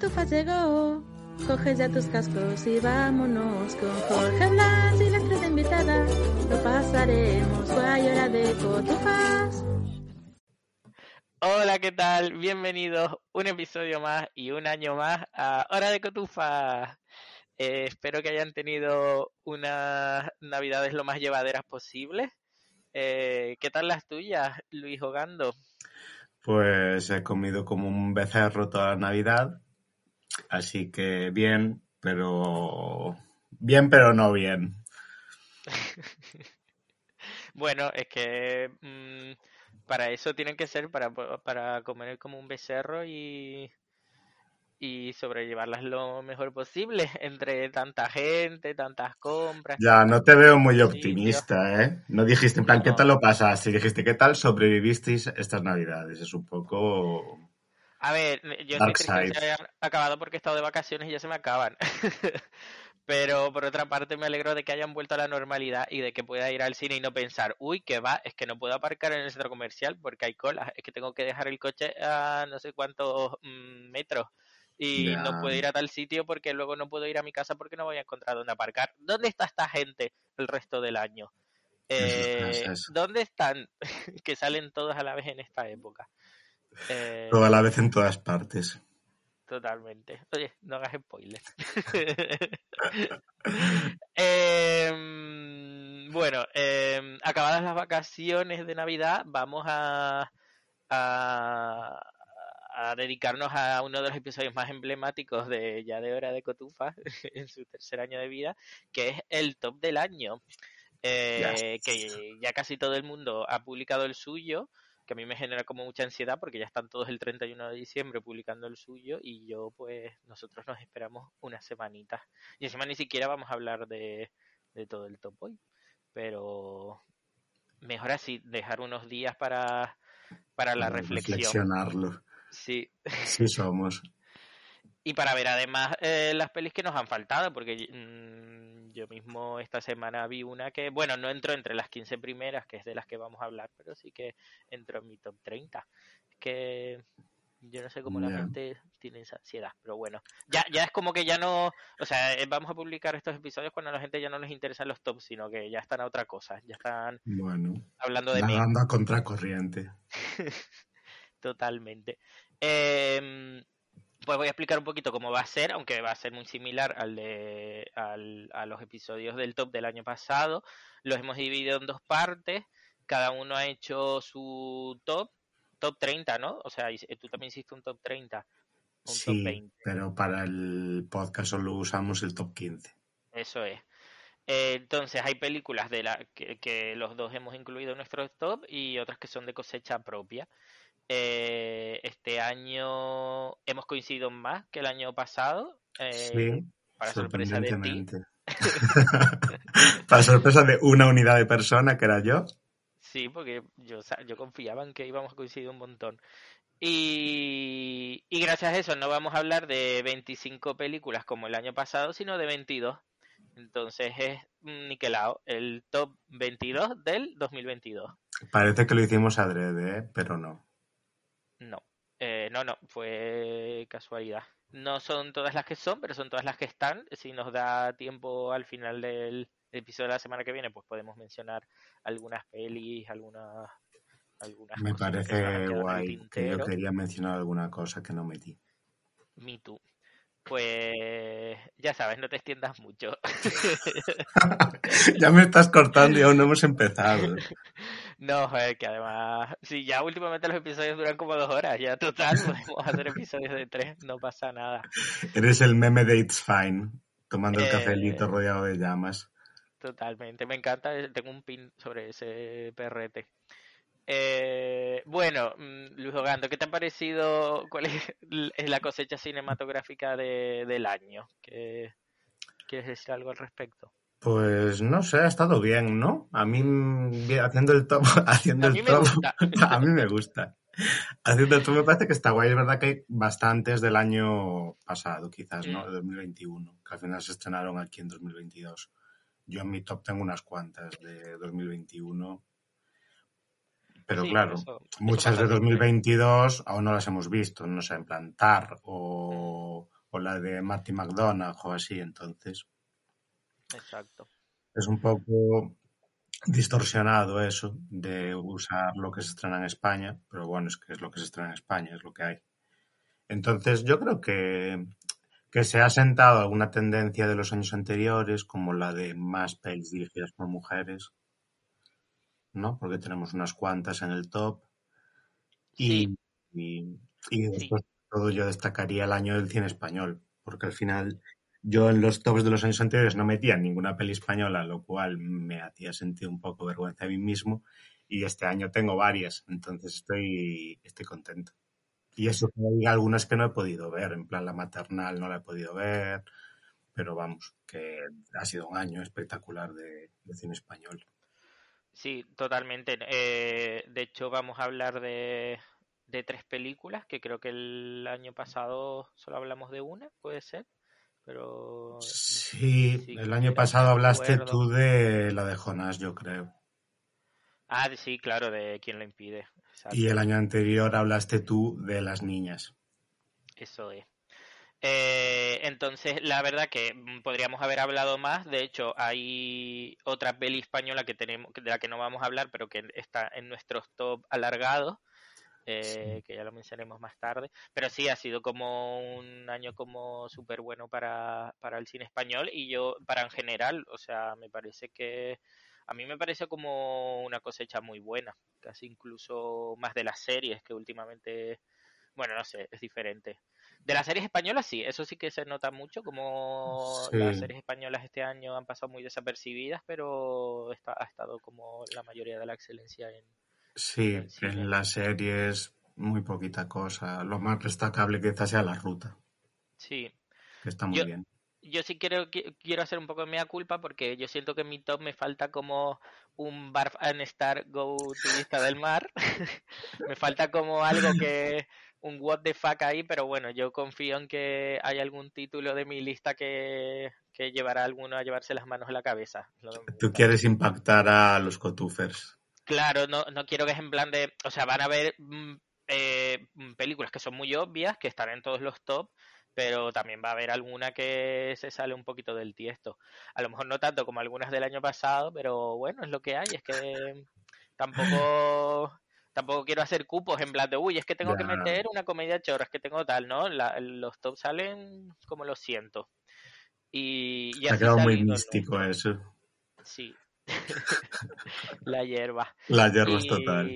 Cotufas llegó. Coge ya tus cascos y vámonos con Jorge Blas y la estrella invitada. Lo pasaremos guay hora de Cotufas. Hola, ¿qué tal? Bienvenidos un episodio más y un año más a Hora de Cotufas. Eh, espero que hayan tenido unas navidades lo más llevaderas posibles. Eh, ¿Qué tal las tuyas, Luis Hogando? Pues he comido como un becerro toda la Navidad, así que bien, pero bien, pero no bien. bueno, es que mmm, para eso tienen que ser para, para comer como un becerro y y sobrellevarlas lo mejor posible entre tanta gente, tantas compras. Ya, no te veo muy optimista, ¿eh? No dijiste, en plan, ¿qué tal lo pasaste? Dijiste, ¿qué tal sobrevivisteis estas navidades? Es un poco... A ver, yo estoy triste que se hayan acabado porque he estado de vacaciones y ya se me acaban. Pero por otra parte me alegro de que hayan vuelto a la normalidad y de que pueda ir al cine y no pensar, uy, que va, es que no puedo aparcar en el centro comercial porque hay colas, es que tengo que dejar el coche a no sé cuántos mmm, metros y no puedo ir a tal sitio porque luego no puedo ir a mi casa porque no voy a encontrar dónde aparcar. ¿Dónde está esta gente el resto del año? Eh, ¿Dónde están? que salen todos a la vez en esta época. Eh, Todo a la vez en todas partes. Totalmente. Oye, no hagas spoilers. Em, bueno, em, acabadas las vacaciones de Navidad, vamos a, a, a dedicarnos a uno de los episodios más emblemáticos de ya de hora de Cotufa en su tercer año de vida, que es el top del año. Eh, que ya casi todo el mundo ha publicado el suyo, que a mí me genera como mucha ansiedad porque ya están todos el 31 de diciembre publicando el suyo y yo pues nosotros nos esperamos unas semanitas. Y encima ni siquiera vamos a hablar de, de todo el top hoy, pero mejor así, dejar unos días para, para la reflexión. Reflexionarlo. Sí. Sí somos. Y para ver además eh, las pelis que nos han faltado, porque mmm, yo mismo esta semana vi una que, bueno, no entró entre las 15 primeras, que es de las que vamos a hablar, pero sí que entró en mi top 30. Es que yo no sé cómo la gente tiene esa ansiedad, pero bueno, ya, ya es como que ya no, o sea, eh, vamos a publicar estos episodios cuando a la gente ya no les interesan los tops, sino que ya están a otra cosa, ya están bueno, hablando de nadando a contracorriente. Totalmente. Eh, pues voy a explicar un poquito cómo va a ser, aunque va a ser muy similar al de al, a los episodios del top del año pasado. Los hemos dividido en dos partes. Cada uno ha hecho su top, top 30, ¿no? O sea, tú también hiciste un top 30. Un sí, top 20. pero para el podcast solo usamos el top 15. Eso es. Eh, entonces hay películas de la que, que, los dos hemos incluido en nuestro top y otras que son de cosecha propia. Eh, este año hemos coincidido más que el año pasado. Eh, sí, para sorpresa de ti. para sorpresa de una unidad de persona que era yo. Sí, porque yo, yo confiaba en que íbamos a coincidir un montón. Y, y gracias a eso no vamos a hablar de 25 películas como el año pasado, sino de 22. Entonces es niquelado, el top 22 del 2022. Parece que lo hicimos adrede, ¿eh? pero no. No, eh, no, no, fue casualidad. No son todas las que son, pero son todas las que están. Si nos da tiempo al final del episodio de la semana que viene, pues podemos mencionar algunas pelis, algunas... algunas Me parece guay que yo quería mencionar alguna cosa que no metí. Me too. Pues ya sabes, no te extiendas mucho. ya me estás cortando y aún no hemos empezado. No, joder, que además, si ya últimamente los episodios duran como dos horas, ya total, podemos hacer episodios de tres, no pasa nada. Eres el meme de It's Fine, tomando el eh... cafelito rodeado de llamas. Totalmente, me encanta, tengo un pin sobre ese perrete. Eh, bueno, mm, Luis Ogando, ¿qué te ha parecido? ¿Cuál es la cosecha cinematográfica de, del año? ¿Qué, ¿Quieres decir algo al respecto? Pues no sé, ha estado bien, ¿no? A mí haciendo el top, haciendo a el top, a mí me gusta. Haciendo el top me parece que está guay, es verdad que hay bastantes del año pasado, quizás, ¿no? De 2021, que al final se estrenaron aquí en 2022. Yo en mi top tengo unas cuantas de 2021. Pero Sí, claro, eso- eso muchas pasa de siempre. 2022 aún no las hemos visto, no sé, en plan Tar o o la de Marty McDonagh o así, entonces Exacto. es un poco distorsionado eso de usar lo que se estrena en España, pero bueno, es que es lo que se estrena en España, es lo que hay. Entonces yo creo que, que se ha sentado alguna tendencia de los años anteriores, como la de más pelis dirigidas por mujeres, ¿no? Porque tenemos unas cuantas en el top. Y, Sí, y, y sí, después de todo yo destacaría el año del cine español, porque al final yo en los tops de los años anteriores no metía ninguna peli española, lo cual me hacía sentir un poco vergüenza a mí mismo. Y este año tengo varias, entonces estoy, estoy contento. Y eso hay algunas que no he podido ver, en plan la maternal no la he podido ver, pero vamos, que ha sido un año espectacular de, cine español. sí, totalmente. Eh, de hecho, vamos a hablar de tres películas, que creo que el año pasado solo hablamos de una, puede ser, pero Sí, sí, el año pasado hablaste tú de la de Jonás, yo creo. Ah, sí, claro, de quién lo impide. Exacto, Y el año anterior hablaste tú de las niñas. eso es. Eh, entonces, la verdad que mm, podríamos haber hablado más. De hecho, hay otra peli española que tenemos, de la que no vamos a hablar, pero que está en nuestros top alargados, eh, que ya lo mencionaremos más tarde. Pero sí, ha sido como un año como súper bueno para, para el cine español y yo, para en general, o sea, me parece que, a mí me parece como una cosecha muy buena, casi incluso más de las series que últimamente, bueno, no sé, es diferente. De las series españolas sí, eso sí que se nota mucho, como las series españolas este año han pasado muy desapercibidas, pero está, ha estado como la mayoría de la excelencia en, sí, en las series muy poquita cosa. Lo más destacable quizás sea la ruta, Sí, que está muy yo, bien. yo sí quiero, qui- quiero hacer un poco de mea culpa porque yo siento que en mi top me falta como un Barf and Star Go Turista del Mar. me falta como algo que, un what the fuck ahí, pero bueno, yo confío en que hay algún título de mi lista que, que llevará a alguno a llevarse las manos a la cabeza. Tú quieres impactar a los cotufers. Claro, no, no quiero que es en plan de, o sea, van a haber mm, eh, mm, películas que son muy obvias, que están en todos los top, pero también va a haber alguna que se sale un poquito del tiesto. A lo mejor no tanto como algunas del año pasado, pero bueno, es lo que hay, es que tampoco tampoco quiero hacer cupos en plan de, uy, es que tengo que meter una comedia chorra, es que tengo tal, ¿no? La- los top salen como lo siento. Y, y ha quedado muy místico eso. Sí, la hierba. La hierba es total.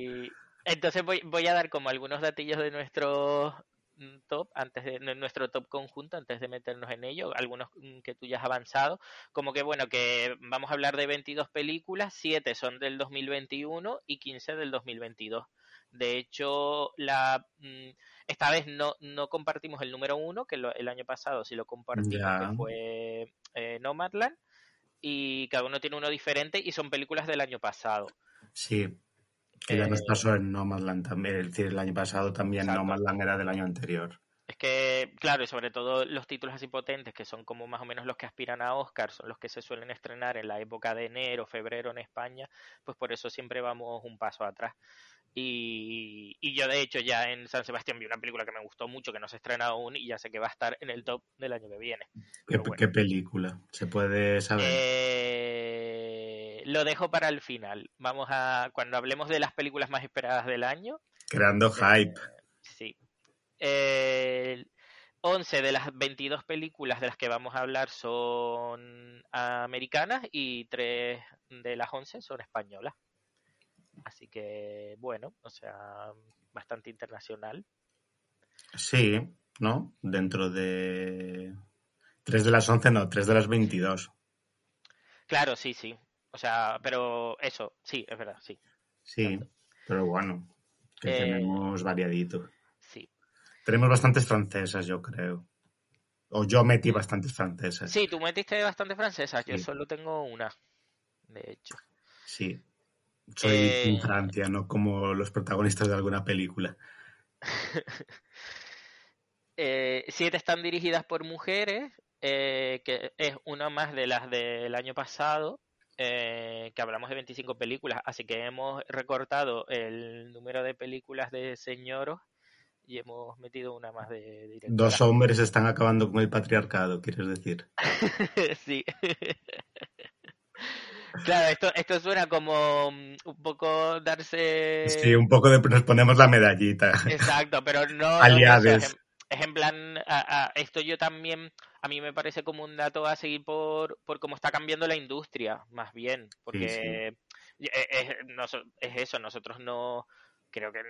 Entonces voy, voy a dar como algunos datillos de nuestro mm, top, antes de nuestro top conjunto, antes de meternos en ello, algunos mm, que tú ya has avanzado, como que bueno, que vamos a hablar de 22 películas, 7 son del 2021 y 15 del 2022. De hecho, la mm, esta vez no, no compartimos el número uno, que lo- el año pasado sí lo compartimos, que fue eh, Nomadland, y cada uno tiene uno diferente y son películas del año pasado. sí. Que ya nos Eh, pasó en Nomadland también. Es decir, el año pasado también exacto. Nomadland era del año anterior. Es que, claro, y sobre todo los títulos así potentes, que son como más o menos los que aspiran a Oscar, son los que se suelen estrenar en la época de enero, febrero en España, pues por eso siempre vamos un paso atrás. Y, y yo, de hecho, ya en San Sebastián vi una película que me gustó mucho, que no se estrena aún, y ya sé que va a estar en el top del año que viene. ¿Qué, Pero bueno. qué película? ¿Se puede saber? Eh, lo dejo para el final. Vamos a, cuando hablemos de las películas más esperadas del año, Creando eh, hype. sí. Eh, 11 de las 22 películas de las que vamos a hablar son americanas y 3 de las 11 son españolas. Así que, bueno, o sea, bastante internacional. Sí, ¿no? Dentro de... Tres de las once, no, tres de las veintidós. Claro, sí, sí. O sea, pero eso, sí, es verdad, sí. Sí, Exacto. pero bueno, que Eh, tenemos variadito. sí. Tenemos bastantes francesas, yo creo. O yo metí bastantes francesas. Sí, tú metiste bastante francesas, yo Sí, solo tengo una, de hecho. sí. Soy Eh, Francia, no como los protagonistas de alguna película. eh, siete están dirigidas por mujeres, eh, que es una más de las del año pasado, eh, que hablamos de 25 películas, así que hemos recortado el número de películas de señoros y hemos metido una más de directora. Dos hombres están acabando con el patriarcado, quieres decir. sí. Claro, esto, esto suena como mm, un poco darse... Sí, un poco de nos ponemos la medallita. Exacto, pero no... Aliades. es, es en plan, a- a- esto yo también, a mí me parece como un dato a seguir por, por cómo está cambiando la industria, más bien, porque es, es- es eso, nosotros no, creo que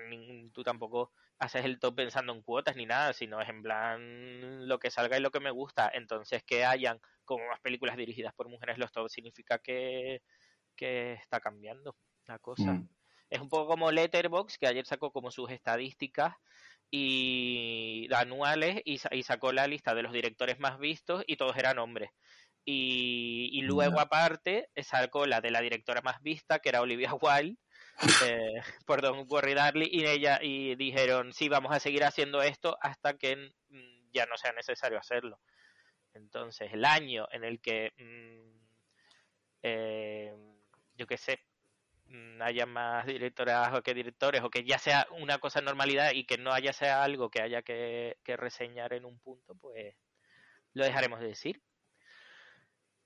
tú tampoco haces el top pensando en cuotas ni nada, sino es en plan lo que salga y lo que me gusta, entonces que hayan como más películas dirigidas por mujeres los top significa que, que está cambiando la cosa. Mm. Es un poco como Letterbox, que ayer sacó como sus estadísticas y anuales y, y sacó la lista de los directores más vistos y todos eran hombres. Y, y luego aparte sacó la de la directora más vista, que era Olivia Wilde, eh, por Don't Worry Darling, y ella y dijeron, sí, vamos a seguir haciendo esto hasta que mm, ya no sea necesario hacerlo. Entonces, el año en el que, mm, eh, yo qué sé, mm, haya más directoras o que directores o que ya sea una cosa normalidad y que no haya sea algo que haya que reseñar en un punto, pues lo dejaremos de decir.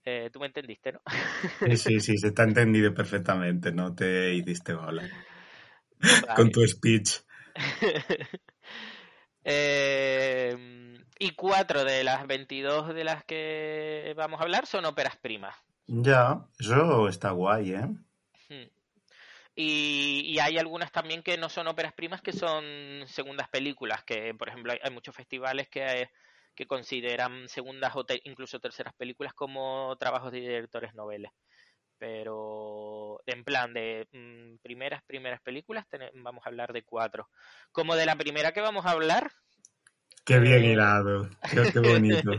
Eh, Tú me entendiste, ¿no? Sí, sí, sí, se te ha entendido perfectamente, no te hiciste bola. Vale. Con tu speech. Eh, y cuatro de las 22 de las que vamos a hablar son óperas primas. Ya, eso está guay, ¿eh? Hmm. Y, y hay algunas también que no son óperas primas, que son segundas películas, que por ejemplo hay, hay muchos festivales que, que consideran segundas o te- incluso terceras películas como trabajos de directores noveles. Pero en plan de mm, primeras, primeras películas vamos a hablar de cuatro. Como de la primera que vamos a hablar, Qué bien Eh. hilado. Qué, qué bonito.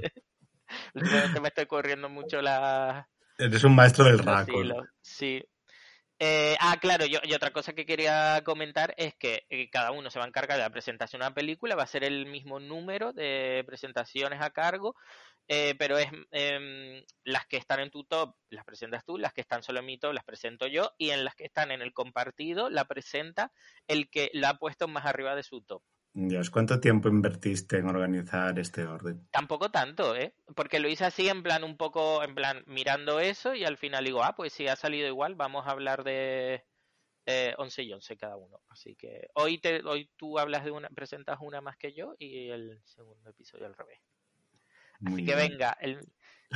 me estoy corriendo mucho la, Eres un maestro del hilos, Sí. Eh, ah, claro, yo, y otra cosa que quería comentar es que eh, cada uno se va a encargar de la presentación de una película, va a ser el mismo número de presentaciones a cargo, eh, pero es em, las que están en tu top las presentas tú, las que están solo en mi top las presento yo, y en las que están en el compartido la presenta el que la ha puesto más arriba de su top. Dios, ¿cuánto tiempo invertiste en organizar este orden? Tampoco tanto, ¿eh? Porque lo hice así en plan un poco, en plan mirando eso y al final digo, ah, pues si ha salido igual, vamos a hablar de eh, 11 y 11 cada uno. Así que hoy te, hoy tú hablas de una, presentas una más que yo y el segundo episodio al revés. Muy Así que bien. venga, el,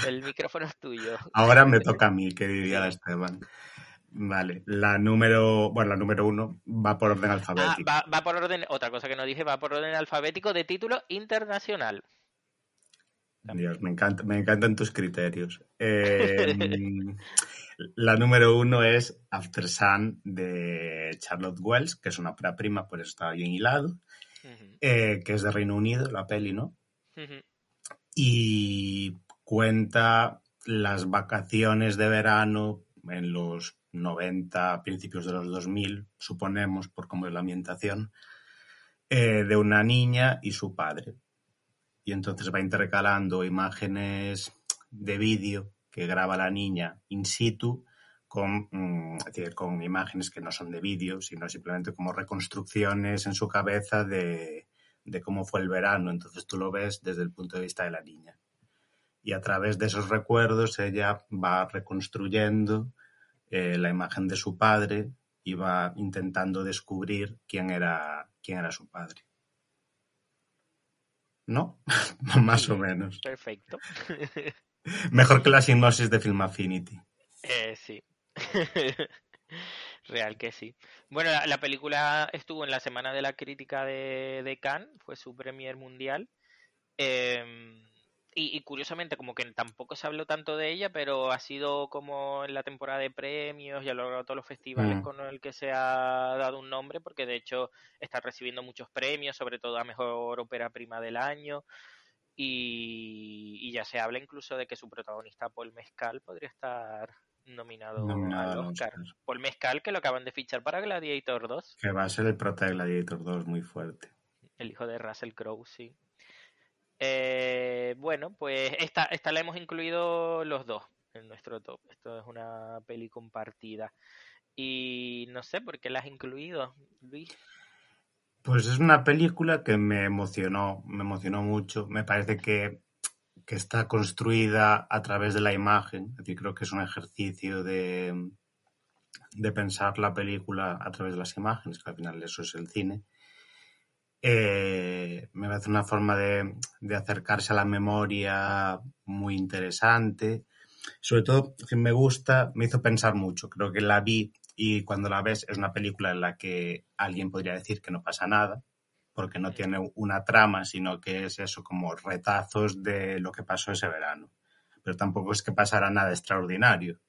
el micrófono es tuyo. Ahora me toca a mí, que diría Esteban. Vale, la número, bueno, la número uno va por orden Ah, alfabético. va, va por orden, otra cosa que no dije, va por orden alfabético de título internacional. Dios, me, encanta, me encantan tus criterios. Eh, la número uno es After Sun de Charlotte Wells, que es una ópera prima, por eso está bien hilado, eh, que es de Reino Unido, la peli, ¿no? y cuenta las vacaciones de verano en los 90, principios de los 2000, suponemos, por cómo es la ambientación, eh, de una niña y su padre. Y entonces va intercalando imágenes de vídeo que graba la niña in situ con, mm, es decir, con imágenes que no son de vídeo, sino simplemente como reconstrucciones en su cabeza de, de cómo fue el verano. Entonces tú lo ves desde el punto de vista de la niña. Y a través de esos recuerdos ella va reconstruyendo eh, la imagen de su padre va intentando descubrir quién era, quién era su padre. ¿No? Más o menos. Perfecto. Mejor que la sinopsis de Film Affinity. Eh, sí. Real que sí. Bueno, la, la película estuvo en la semana de la crítica de, de Cannes, fue su premier mundial. Eh, y, y curiosamente, como que tampoco se habló tanto de ella, pero ha sido como en la temporada de premios y ha logrado todos los festivales Mm. con el que se ha dado un nombre, porque de hecho está recibiendo muchos premios, sobre todo a mejor ópera prima del año. Y, y ya se habla incluso de que su protagonista, Paul Mescal, podría estar nominado, Nominado al Oscar. Oscar. Paul Mescal, que lo acaban de fichar para Gladiator 2, Que va a ser el prota de Gladiator 2 muy fuerte. el hijo de Russell Crowe, sí. Eh, bueno, pues esta, esta la hemos incluido los dos en nuestro top. Esto es una peli compartida. Y no sé por qué la has incluido, Luis. Pues es una película que me emocionó, me emocionó mucho. Me parece que, que está construida a través de la imagen. Es decir, creo que es un ejercicio de, de pensar la película a través de las imágenes, que al final eso es el cine. Eh, me parece una forma de, de, acercarse a la memoria muy interesante. Sobre todo, que me gusta, me hizo pensar mucho. Creo que la vi y cuando la ves es una película en la que alguien podría decir que no pasa nada, porque no tiene una trama, sino que es eso como retazos de lo que pasó ese verano. Pero tampoco es que pasara nada extraordinario.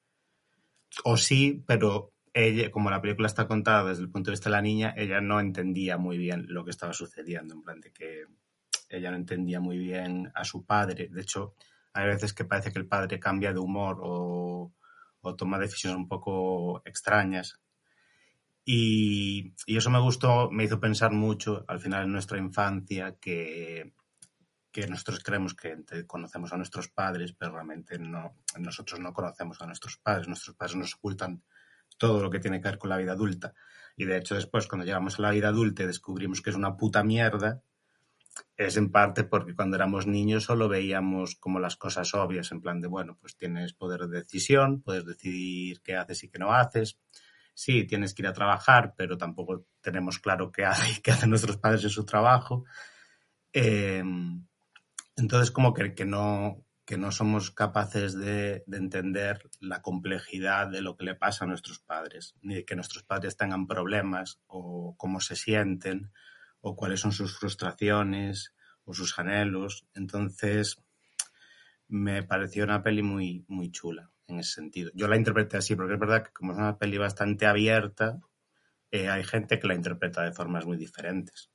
O sí, pero ella, como la película está contada desde el punto de vista de la niña, ella no entendía muy bien lo que estaba sucediendo, en plan de que ella no entendía muy bien a su padre. De hecho, hay veces que parece que el padre cambia de humor o, o toma decisiones un poco extrañas. Y, y, eso me gustó, me hizo pensar mucho al final en nuestra infancia que, que nosotros creemos que conocemos a nuestros padres, pero realmente no, nosotros no conocemos a nuestros padres. Nuestros padres nos ocultan todo lo que tiene que ver con la vida adulta. Y de hecho después, cuando llegamos a la vida adulta y descubrimos que es una puta mierda, es en parte porque cuando éramos niños solo veíamos como las cosas obvias, en plan de, bueno, pues tienes poder de decisión, puedes decidir qué haces y qué no haces. Sí, tienes que ir a trabajar, pero tampoco tenemos claro qué, hace, qué hacen nuestros padres en su trabajo. Eh, entonces, como que, no, que no somos capaces de, de, entender la complejidad de lo que le pasa a nuestros padres, ni de que nuestros padres tengan problemas o cómo se sienten o cuáles son sus frustraciones o sus anhelos. Entonces, me pareció una peli muy, muy chula en ese sentido. Yo la interpreté así, porque es verdad que como es una peli bastante abierta, eh, hay gente que la interpreta de formas muy diferentes.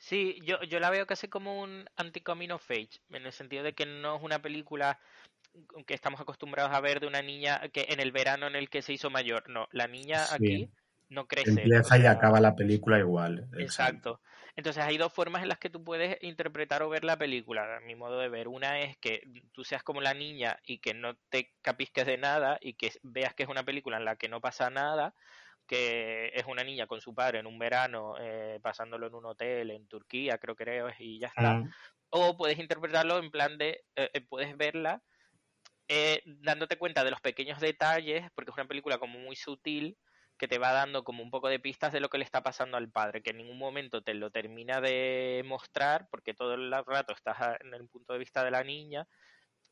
Sí, yo, yo la veo casi como un anti-coming of age, en el sentido de que no es una película que estamos acostumbrados a ver de una niña que en el verano en el que se hizo mayor. No, la niña sí. aquí no crece. Empieza y acaba la película igual. Exacto. Entonces hay dos formas en las que tú puedes interpretar o ver la película, a mi modo de ver. Una es que tú seas como la niña y que no te capisques de nada y que veas que es una película en la que no pasa nada, que es una niña con su padre en un verano, eh, pasándolo en un hotel en Turquía, creo que es, y ya está. Mm. O puedes interpretarlo en plan de, eh, eh puedes verla eh, dándote cuenta de los pequeños detalles, porque es una película como muy sutil, que te va dando como un poco de pistas de lo que le está pasando al padre, que en ningún momento te lo termina de mostrar, porque todo el rato estás en el punto de vista de la niña,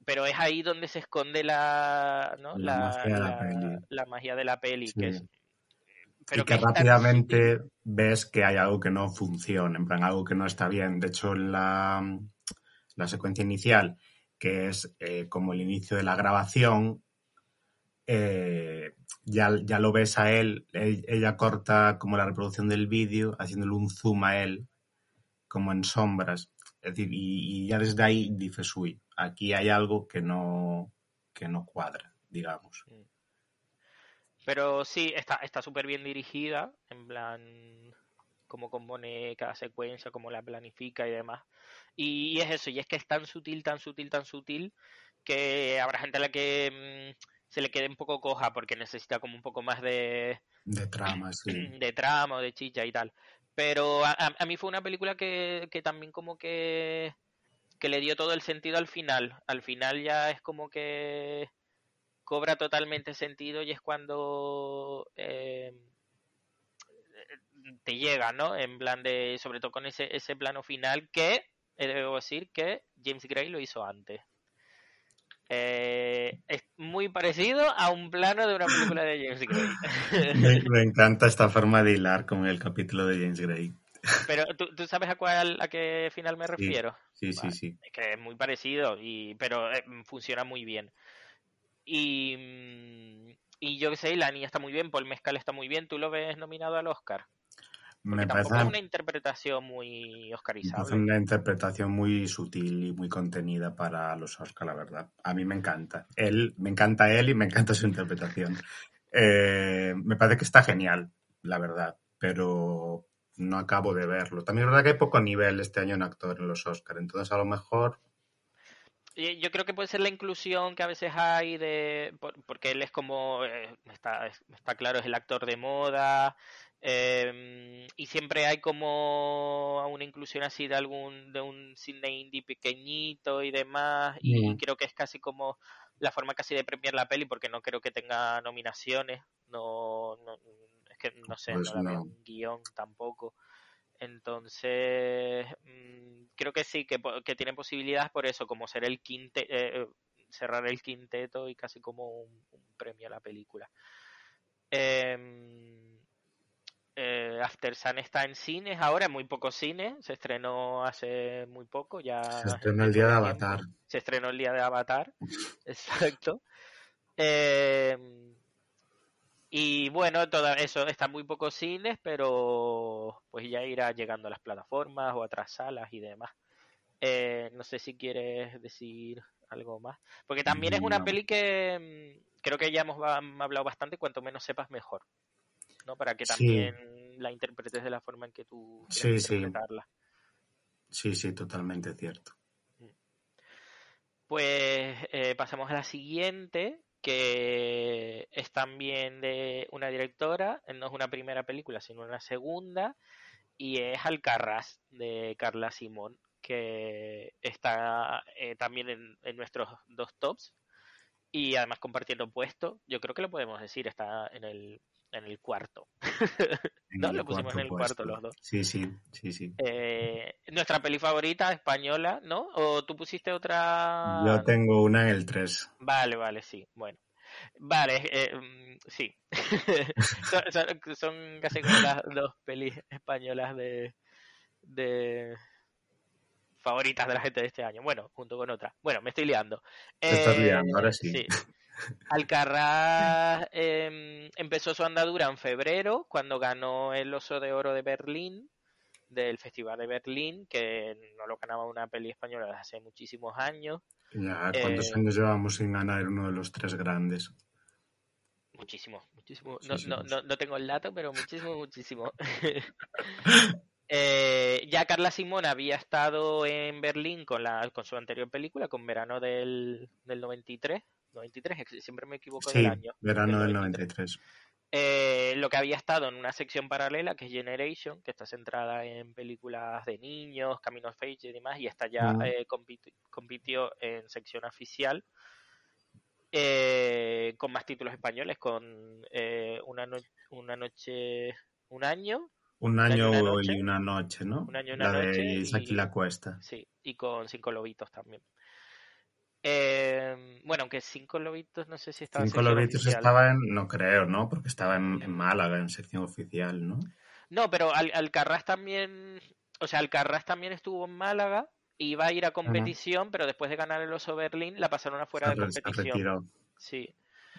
pero es ahí donde se esconde la, ¿no? la, la, magia, de la, peli. la magia de la peli, sí. que es pero y que, que rápidamente ves que hay algo que no funciona, en plan algo que no está bien. De hecho, la, la secuencia inicial, que es eh, como el inicio de la grabación, eh, ya, ya lo ves a él, ella corta como la reproducción del vídeo, haciéndole un zoom a él, como en sombras. Es decir, y, y, ya desde ahí dices, uy, aquí hay algo que no, que no cuadra, digamos. Pero sí, está súper bien dirigida, en plan, cómo compone cada secuencia, cómo la planifica y demás. Y es eso, y es que es tan sutil, tan sutil, tan sutil, que habrá gente a la que mmm, se le quede un poco coja porque necesita como un poco más de... De trama, sí. De trama, de chicha y tal. Pero a, a, a mí fue una película que, que también como que, que le dio todo el sentido al final. Al final ya es como que cobra totalmente sentido y es cuando eh, te llega, ¿no? En plan de, sobre todo con ese, ese plano final que, debo decir que James Gray lo hizo antes. Eh, es muy parecido a un plano de una película de James Gray. me, me, encanta esta forma de hilar con el capítulo de James Gray. Pero ¿tú, ¿tú, sabes a cuál a qué final me refiero. Sí, sí, vale. sí, sí. Es que es muy parecido y pero eh, funciona muy bien. Y, mm, y yo qué sé, la niña está muy bien, Paul Mezcal está muy bien. ¿Tú lo ves nominado al Oscar? Me parece es una interpretación muy oscarizable. Es una interpretación muy sutil y muy contenida para los Oscar, la verdad. A mí me encanta. Él, me encanta él y me encanta su interpretación. Eh, me parece que está genial, la verdad, pero no acabo de verlo. También es verdad que hay poco nivel este año en actor en los Oscar, entonces a lo mejor yo creo que puede ser la inclusión que a veces hay de porque él es como eh, está está claro es el actor de moda Em, y siempre hay como una inclusión así de algún de un cine indie pequeñito y demás y Mm. creo que es casi como la forma casi de premiar la peli porque no creo que tenga nominaciones no, no es que no sé Pues no no. un guion tampoco entonces mm, creo que sí que, que tiene posibilidades por eso como ser el quinte eh, cerrar el quinteto y casi como un, un premio a la película Em, eh, After Sun está en cines ahora, muy pocos cines. Se estrenó hace muy poco, ya. Se estrenó el día de Avatar. Se estrenó el día de Avatar. Exacto. Eh, y bueno, todo eso está muy pocos cines, pero pues ya irá llegando a las plataformas o a otras salas y demás. Eh, no sé si quieres decir algo más. Porque también es una No. peli que mm, creo que ya hemos hablado bastante, cuanto menos sepas mejor. ¿no? Para que Sí. también la interpretes de la forma en que tú quieras Sí, sí. interpretarla. Sí, sí, totalmente cierto. Pues eh, pasamos a la siguiente, que es también de una directora, no es una primera película, sino una segunda, y es Alcarrás, de Carla Simón, que está eh, también en, en nuestros dos tops, y además compartiendo puesto, yo creo que lo podemos decir, está en el, en el cuarto. En No, el lo pusimos en el cuarto los dos. Sí, sí, sí, sí. Eh, nuestra peli favorita española, ¿no? ¿O tú pusiste otra? Yo tengo una en el 3. Vale, vale, sí. Bueno. Vale, eh, mm, sí. son, son- son casi como las dos pelis españolas de, de favoritas de la gente de este año. Bueno, junto con otras. Bueno, me estoy liando. Te estás Eh, liando, ahora sí. Alcarrás em, empezó su andadura en febrero, cuando ganó el Oso de Oro de Berlín, del Festival de Berlín, que no lo ganaba una peli española desde hace muchísimos años. Ya, ¿cuántos Eh, años llevamos sin ganar uno de los tres grandes? Muchísimo, muchísimo. No, no, no tengo el dato, pero muchísimo, muchísimo. Eh, ya Carla Simón había estado en Berlín con la con su anterior película, con Verano del, del 93. 93, ex- siempre me equivoco Sí, del año. verano del 93. 93. Eh, lo que había estado en una sección paralela que es Generation, que está centrada en películas de niños, Camino of Age y demás, y esta ya Mm. eh, compiti- compitió en sección oficial eh, con más títulos españoles, con eh, una, no- una noche, un año, Un año y año una noche. y una noche, ¿no? Un año y una la noche de Isaac y- y la Cuesta. sí, y con cinco lobitos también. Bueno, aunque cinco lobitos no sé si estaba en Cinco sección Lobitos oficial. estaba en, no creo, ¿no? Porque estaba en, en Málaga, en sección oficial, ¿no? No, pero Al Alcarrás también, o sea, Alcarrás también estuvo en Málaga, iba a ir a competición, pero después de ganar el Oso Berlín la pasaron afuera Se de competición. Sí.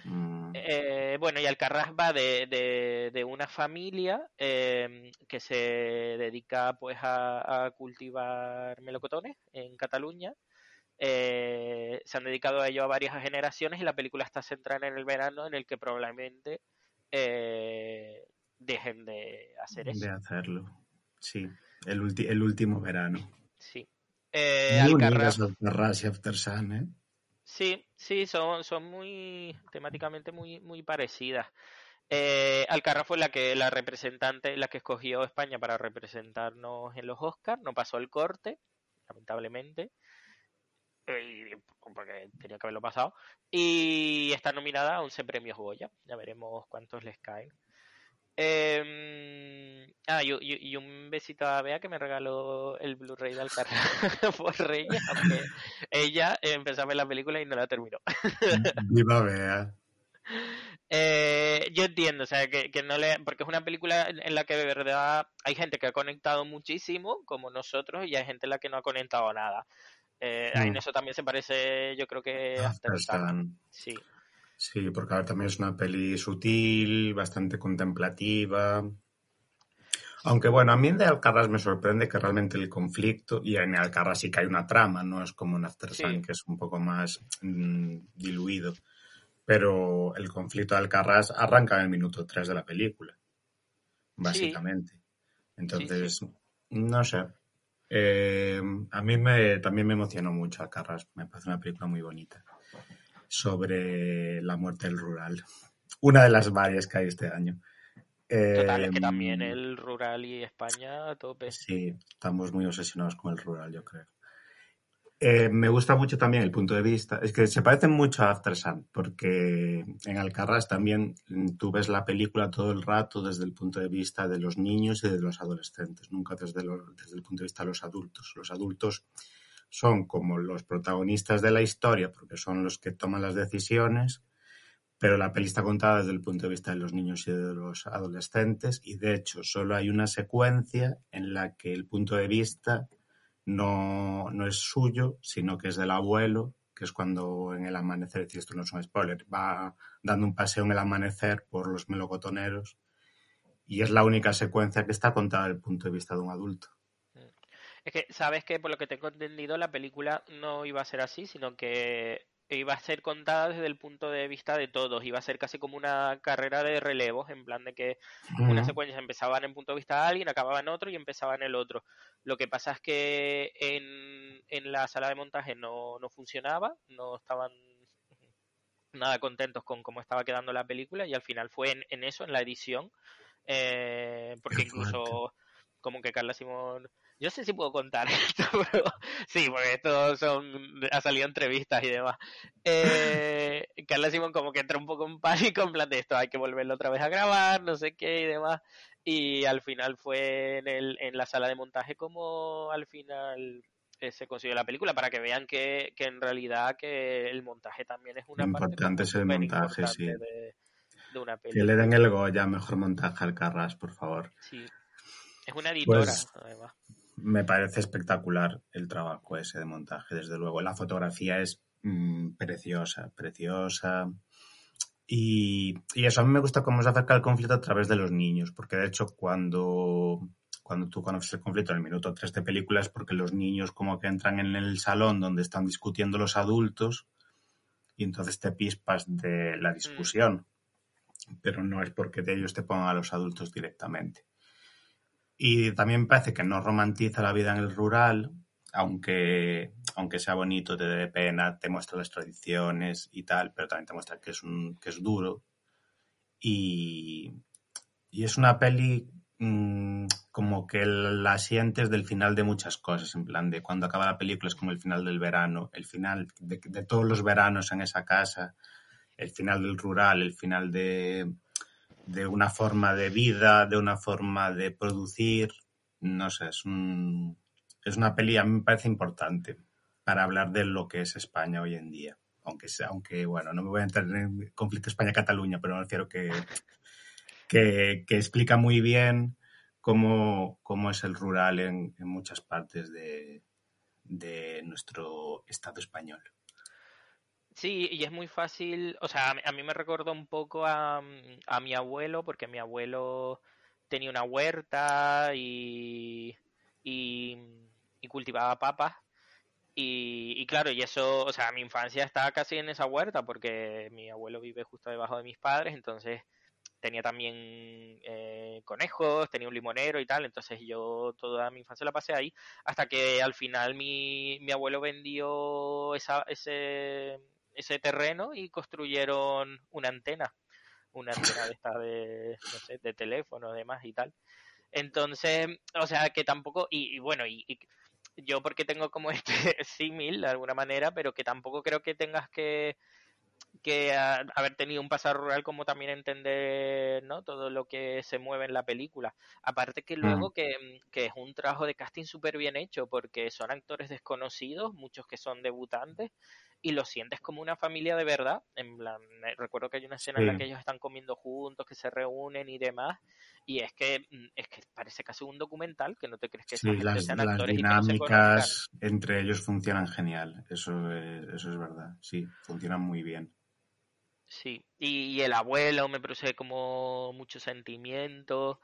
Mm, Eh, bueno, y Alcarrás va de, de, de una familia eh, que se dedica pues a, a cultivar melocotones en Cataluña. Eh, se han dedicado a ello a varias generaciones y la película está centrada en el verano en el que probablemente eh, dejen de hacer eso. de hacerlo. Sí, el, ulti- el último verano. Sí. Eh, y After Sun, ¿eh? sí, sí, son, son muy temáticamente muy, muy parecidas. Eh, Alcarrás fue la que la representante, la que escogió España para representarnos en los Oscars, no pasó el corte, lamentablemente, y- porque tenía que haberlo pasado, y está nominada a 11 premios Goya, ya veremos cuántos les caen. Eh, ah, y, y- y un besito a Bea que me regaló el Blu-ray de Alcarrás por Reyes, aunque ella empezó a ver la película y no la terminó. Viva Bea. Eh, yo entiendo, o sea, que, que no le. Porque es una película en en la que de verdad hay gente que ha conectado muchísimo, como nosotros, y hay gente en la que no ha conectado nada. Eh, En Mm. eso también se parece, yo creo que After After Sun. Sun. Sí, Sí, porque a ver, también es una peli sutil, bastante contemplativa. Aunque bueno, a mí de Alcarrás me sorprende que realmente el conflicto, y en Alcarrás sí que hay una trama, no es como en After Sí. Sun, que es un poco más mm, diluido. Pero el conflicto de Alcarrás arranca en el minuto 3 de la película, básicamente. Entonces, no sé. Eh, a mí me, también me emocionó mucho Alcarrás, me parece una película muy bonita sobre la muerte del rural. Una de las varias que hay este año. Total, es que Em, también el rural y España a tope. Sí, estamos muy obsesionados con el rural, yo creo. Eh, me gusta mucho también el punto de vista. Es que se parecen mucho a After Sun, porque en Alcarrás también mm, tú ves la película todo el rato desde el punto de vista de los niños y de los adolescentes, nunca desde, desde el punto de vista de los adultos. Los adultos son como los protagonistas de la historia, porque son los que toman las decisiones, pero la peli está contada desde el punto de vista de los niños y de los adolescentes, y de hecho solo hay una secuencia en la que el punto de vista no, no es suyo, sino que es del abuelo, que es cuando en el amanecer, es decir, esto no es un spoiler, va dando un paseo en el amanecer por los melocotoneros y es la única secuencia que está contada desde el punto de vista de un adulto. Es que, sabes que por lo que tengo entendido, la película no iba a ser así, sino que iba a ser contada desde el punto de vista de todos. Iba a ser casi como una carrera de relevos, en plan de que unas secuencias empezaban en punto de vista de alguien, acababan en otro y empezaban en el otro. Lo que pasa es que en, en la sala de montaje no, no funcionaba, no estaban nada contentos con cómo estaba quedando la película y al final fue en, en eso, en la edición, eh, porque incluso como que Carla Simón, yo no sé si puedo contar esto, pero sí, porque esto son, ha salido entrevistas y demás. Eh, Carla Simón como que entra un poco en pánico, en plan de esto, hay que volverlo otra vez a grabar, no sé qué y demás. Y al final fue en, el, en la sala de montaje como al final eh, se consiguió la película para que vean que, que en realidad que el montaje también es una parte Importante es el montaje, sí. de, de una Que película. le den el Goya, mejor montaje al Carras, por favor. Sí. Es una editora, Pues además. Me parece espectacular el trabajo ese de montaje, desde luego. La fotografía es mm, preciosa, preciosa. Y, y eso a mí me gusta cómo se acerca el conflicto a través de los niños, porque de hecho cuando, cuando tú conoces el conflicto en el minuto 3 de película es porque los niños como que entran en el salón donde están discutiendo los adultos y entonces te pispas de la discusión, pero no es porque de ellos te pongan a los adultos directamente. Y también parece que no romantiza la vida en el rural, aunque, aunque sea bonito, te dé pena, te muestra las tradiciones y tal, pero también te muestra que es, un, que es duro. Y, y es una peli mmm, como que la sientes del final de muchas cosas, en plan de cuando acaba la película es como el final del verano, el final de, de todos los veranos en esa casa, el final del rural, el final de, de una forma de vida, de una forma de producir. No sé, es, un, es una peli, a mí me parece importante para hablar de lo que es España hoy en día. Aunque, aunque bueno, no me voy a entrar en conflicto España-Cataluña, pero me refiero que, que, que, explica muy bien cómo, cómo es el rural en, en muchas partes de, de nuestro Estado español. Sí, y es muy fácil, o sea, a mí me recordó un poco a, a, mi abuelo, porque mi abuelo tenía una huerta y, y, y cultivaba papas. Y, y, claro, y eso, o sea, mi infancia estaba casi en esa huerta, porque mi abuelo vive justo debajo de mis padres, entonces tenía también eh, conejos, tenía un limonero y tal, entonces yo toda mi infancia la pasé ahí, hasta que al final mi, mi abuelo vendió esa, ese ese terreno y construyeron una antena, una antena de esta de, no sé, de teléfono, demás y tal. Entonces, o sea, que tampoco, y, y bueno, y, y, yo porque tengo como este símil de alguna manera, pero que tampoco creo que tengas que que a, haber tenido un pasado rural como también entender no todo lo que se mueve en la película. Aparte que luego que, que, es un trabajo de casting súper bien hecho porque son actores desconocidos muchos que son debutantes y lo sientes como una familia de verdad en plan recuerdo que hay una escena sí. en la que ellos están comiendo juntos que se reúnen y demás y es que es que parece casi un documental que no te crees que sí, las, sean las actores dinámicas no entre ellos funcionan genial eso es, eso es verdad sí funcionan muy bien Sí, y, y, el abuelo me produce como mucho sentimiento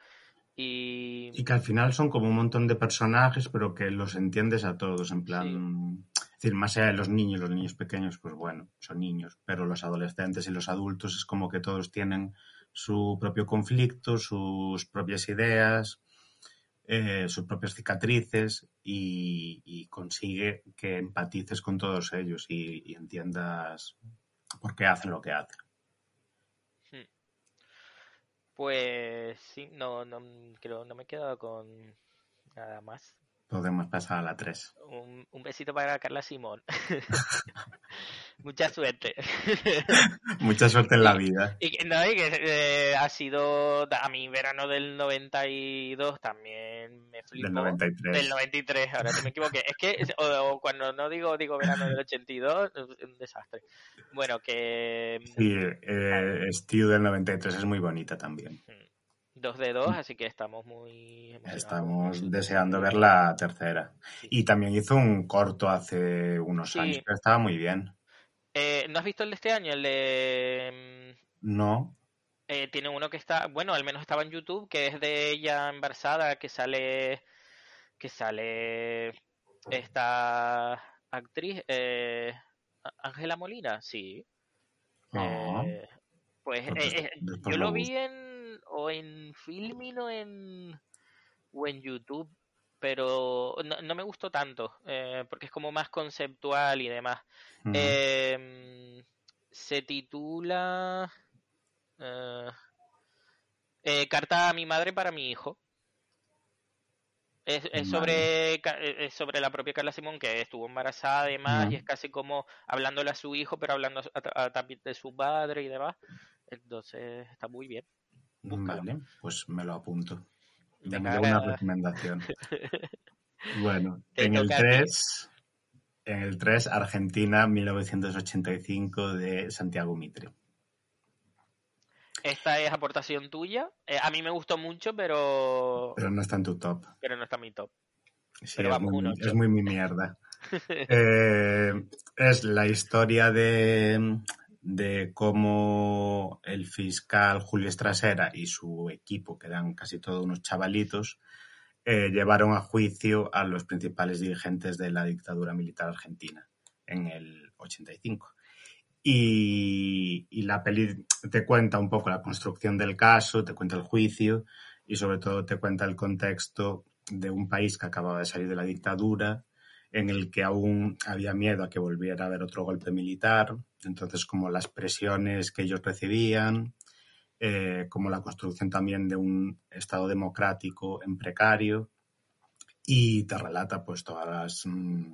y... Y que al final son como un montón de personajes, pero que los entiendes a todos, en plan... Sí. Decir, más allá de los niños, los niños pequeños, pues bueno, son niños, pero los adolescentes y los adultos es como que todos tienen su propio conflicto, sus propias ideas, eh, sus propias cicatrices y, consigue que empatices con todos ellos y, y entiendas por qué hacen lo que hacen. Pues sí, no, no, creo, no me he quedado con nada más. Podemos pasar a la 3. Un, un besito para Carla Simón. Mucha suerte. Mucha suerte en la vida. Y, que- no, y que eh, ha sido a mi verano del 92 también me flipó. Del 93. Del 93, ahora sí me equivoqué. Es que o, o cuando no digo digo verano del 82, es un desastre. Bueno, que Sí, eh, Stew del 93 es muy bonita también. 2 de 2, así que estamos muy emocionados. Estamos deseando ver la tercera. Y también hizo un corto hace unos Sí. años, pero estaba muy bien. Eh, ¿No has visto el de este año? El de... mm, No, eh, tiene uno que está, bueno, al menos estaba en YouTube, que es de ella embarazada, que sale, que sale esta actriz, eh, Ángela Molina, sí. Eh, pues Pues yo lo vi en o en Filmin o en o en YouTube, pero no, no me gustó tanto, eh, porque es como más conceptual y demás. Mm. Eh, se titula eh, eh, Carta a mi madre para mi hijo. Es, es sobre, es sobre la propia Carla Simón que estuvo embarazada además y Mm. es casi como hablándole a su hijo pero hablando a- a- también de su madre y demás. Entonces está muy bien. Búscalo. Vale, pues me lo apunto. Me llevo una recomendación. Bueno, en el toca a ti. 3, en el 3, Argentina 1985 de Santiago Mitre. Esta es aportación tuya. Eh, a mí me gustó mucho pero, Pero no está en tu top. pero no está en mi top. Sí, Pero es, vamos, muy, un ocho. es muy mi mierda. Eh, es la historia de, de cómo el fiscal Julio Estrasera y su equipo, que eran casi todos unos chavalitos, eh, llevaron a juicio a los principales dirigentes de la dictadura militar argentina en el 85. Y, y la peli te cuenta un poco la construcción del caso, te cuenta el juicio y sobre todo te cuenta el contexto de un país que acababa de salir de la dictadura, en el que aún había miedo a que volviera a haber otro golpe militar, entonces como las presiones que ellos recibían, eh, como la construcción también de un Estado democrático en precario, y te relata pues todas las mm,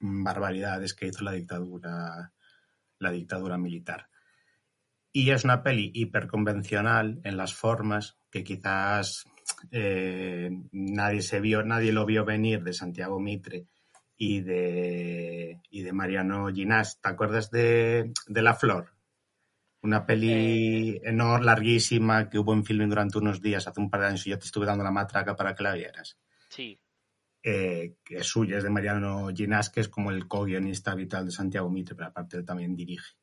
barbaridades que hizo la dictadura, la dictadura militar. Y es una peli hiperconvencional en las formas que quizás eh, nadie se vio, nadie lo vio venir de Santiago Mitre y de, y de Mariano Ginás. ¿Te acuerdas de, de La Flor? Una peli enorme, larguísima, que hubo en filming durante unos días, hace un par de años, y yo te estuve dando la matraca para que la vieras. Sí. Eh, que es suya, es de Mariano Ginás, que es como el co-guionista habitual de Santiago Mitre, pero aparte él también dirige.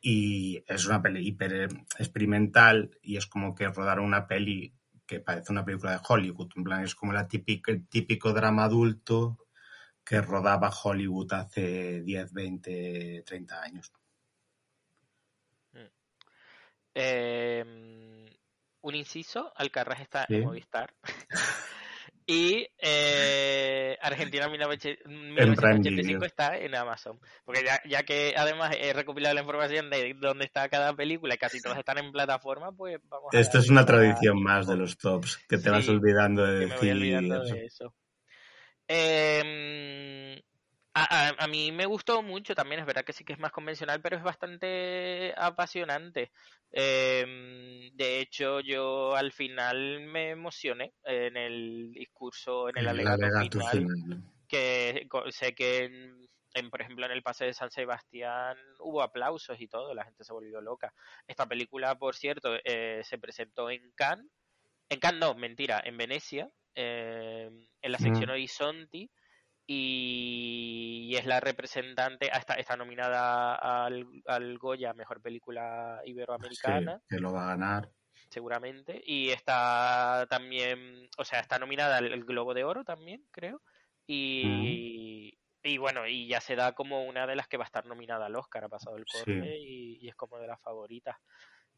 Y es una peli hiper experimental y es como que rodaron una peli que parece una película de Hollywood. En plan, es como la típica, el típico drama adulto que rodaba Hollywood hace 10, 20, 30 años. Eh, un inciso, Alcarraz está Sí. en Movistar. y eh, Argentina En 1985 Prime Video. está en Amazon. Porque ya, ya que además he recopilado la información de dónde está cada película y casi todas están en plataforma, pues vamos a Esto es una tradición más de los tops, que te vas olvidando de que me voy decir. olvidando de eso. Eh, a, a- a mí me gustó mucho también, es verdad que sí que es más convencional, pero es bastante apasionante. Eh, de hecho, yo al final me emocioné en el discurso, en el alegato, alegato final, final. que sé que, en, en, por ejemplo, en el pase de San Sebastián hubo aplausos y todo, la gente se volvió loca. Esta película, por cierto, eh, se presentó en Cannes, en Cannes no, mentira, en Venecia, eh, en la sección Mm. Horizonti, y, y es la representante, ah, está, está nominada al, al Goya, Mejor Película Sí, Iberoamericana que lo va a ganar. seguramente. Y está también, o sea, está nominada al Globo de Oro también, creo. Y, y bueno, y ya se da como una de las que va a estar nominada al Oscar, ha pasado el Sí. corte y, y es como de las favoritas.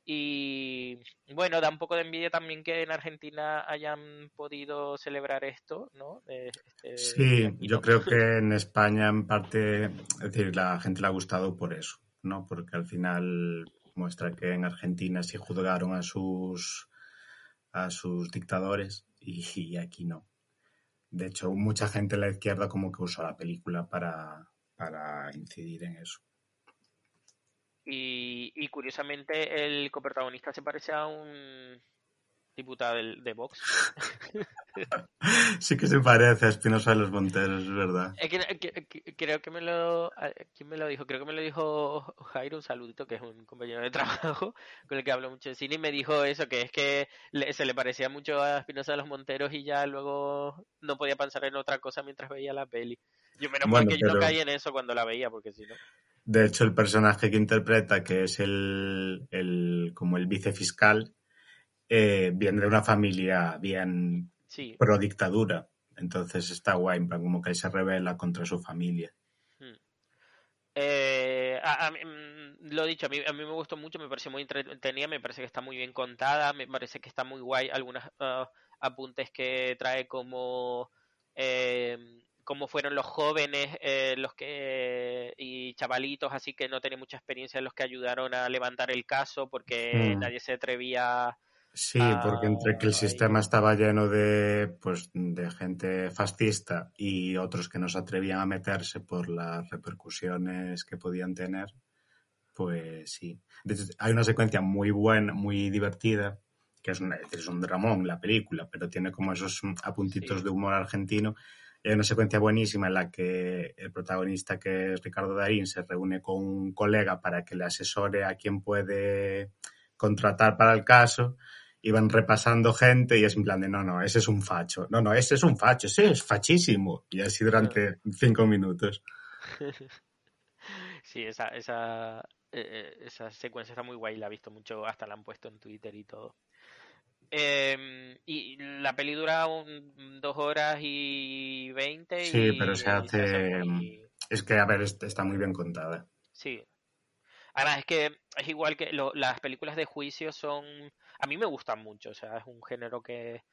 Y bueno, da un poco de envidia también que en Argentina hayan podido celebrar esto, ¿no? De- este- Sí, aquí yo creo que en España en parte, es decir, la gente le ha gustado por eso, ¿no? Porque al final muestra que en Argentina sí juzgaron a sus a sus dictadores y, aquí no. De hecho, mucha gente en la izquierda como que usa la película para, para incidir en eso. Y, y, curiosamente el coprotagonista se parece a un diputado de, de Vox. sí que se parece a Espinosa de los Monteros, es verdad. creo que me lo... ¿Quién me lo dijo? Creo que me lo dijo Jairo, un saludito, que es un compañero de trabajo con el que hablo mucho de cine, y me dijo eso, que es que se le parecía mucho a Espinosa de los Monteros y ya luego no podía pensar en otra cosa mientras veía la peli. Yo menos mal que yo no caí en eso cuando la veía, porque si no... De hecho, el personaje que interpreta, que es el, el como el vicefiscal, eh, viene de una familia bien pro dictadura. Entonces está guay, como que se revela contra su familia. Hmm. Eh, mm, lo dicho, a mí, a mí me gustó mucho, me parece muy entretenida, me parece que está muy bien contada, me parece que está muy guay algunos ah, apuntes que trae como eh, cómo fueron los jóvenes, eh, los que y chavalitos, así que no tienen mucha experiencia, los que ayudaron a levantar el caso, porque hmm. nadie se atrevía Sí, porque entre que el sistema estaba lleno de, pues, de gente fascista y otros que no se atrevían a meterse por las repercusiones que podían tener, pues sí. hay una secuencia muy buena, muy divertida, que es, es un dramón la película, pero tiene como esos apuntitos de humor argentino. Hay una secuencia buenísima en la que el protagonista, que es Ricardo Darín, se reúne con un colega para que le asesore a quién puede contratar para el caso iban repasando gente y es en plan de, no, no, ese es un facho, no, no, ese es un facho, ese es fachísimo. Y así durante cinco minutos. Sí, esa, esa, eh, eh, esa secuencia está muy guay, la he visto mucho, hasta la han puesto en Twitter y todo. Em, y la peli dura dos horas y veinte. Sí, pero se hace... Es que, a ver, está muy bien contada. Sí. Además, es que es igual que las películas de juicio son a mí me gustan mucho, o sea, es un género que,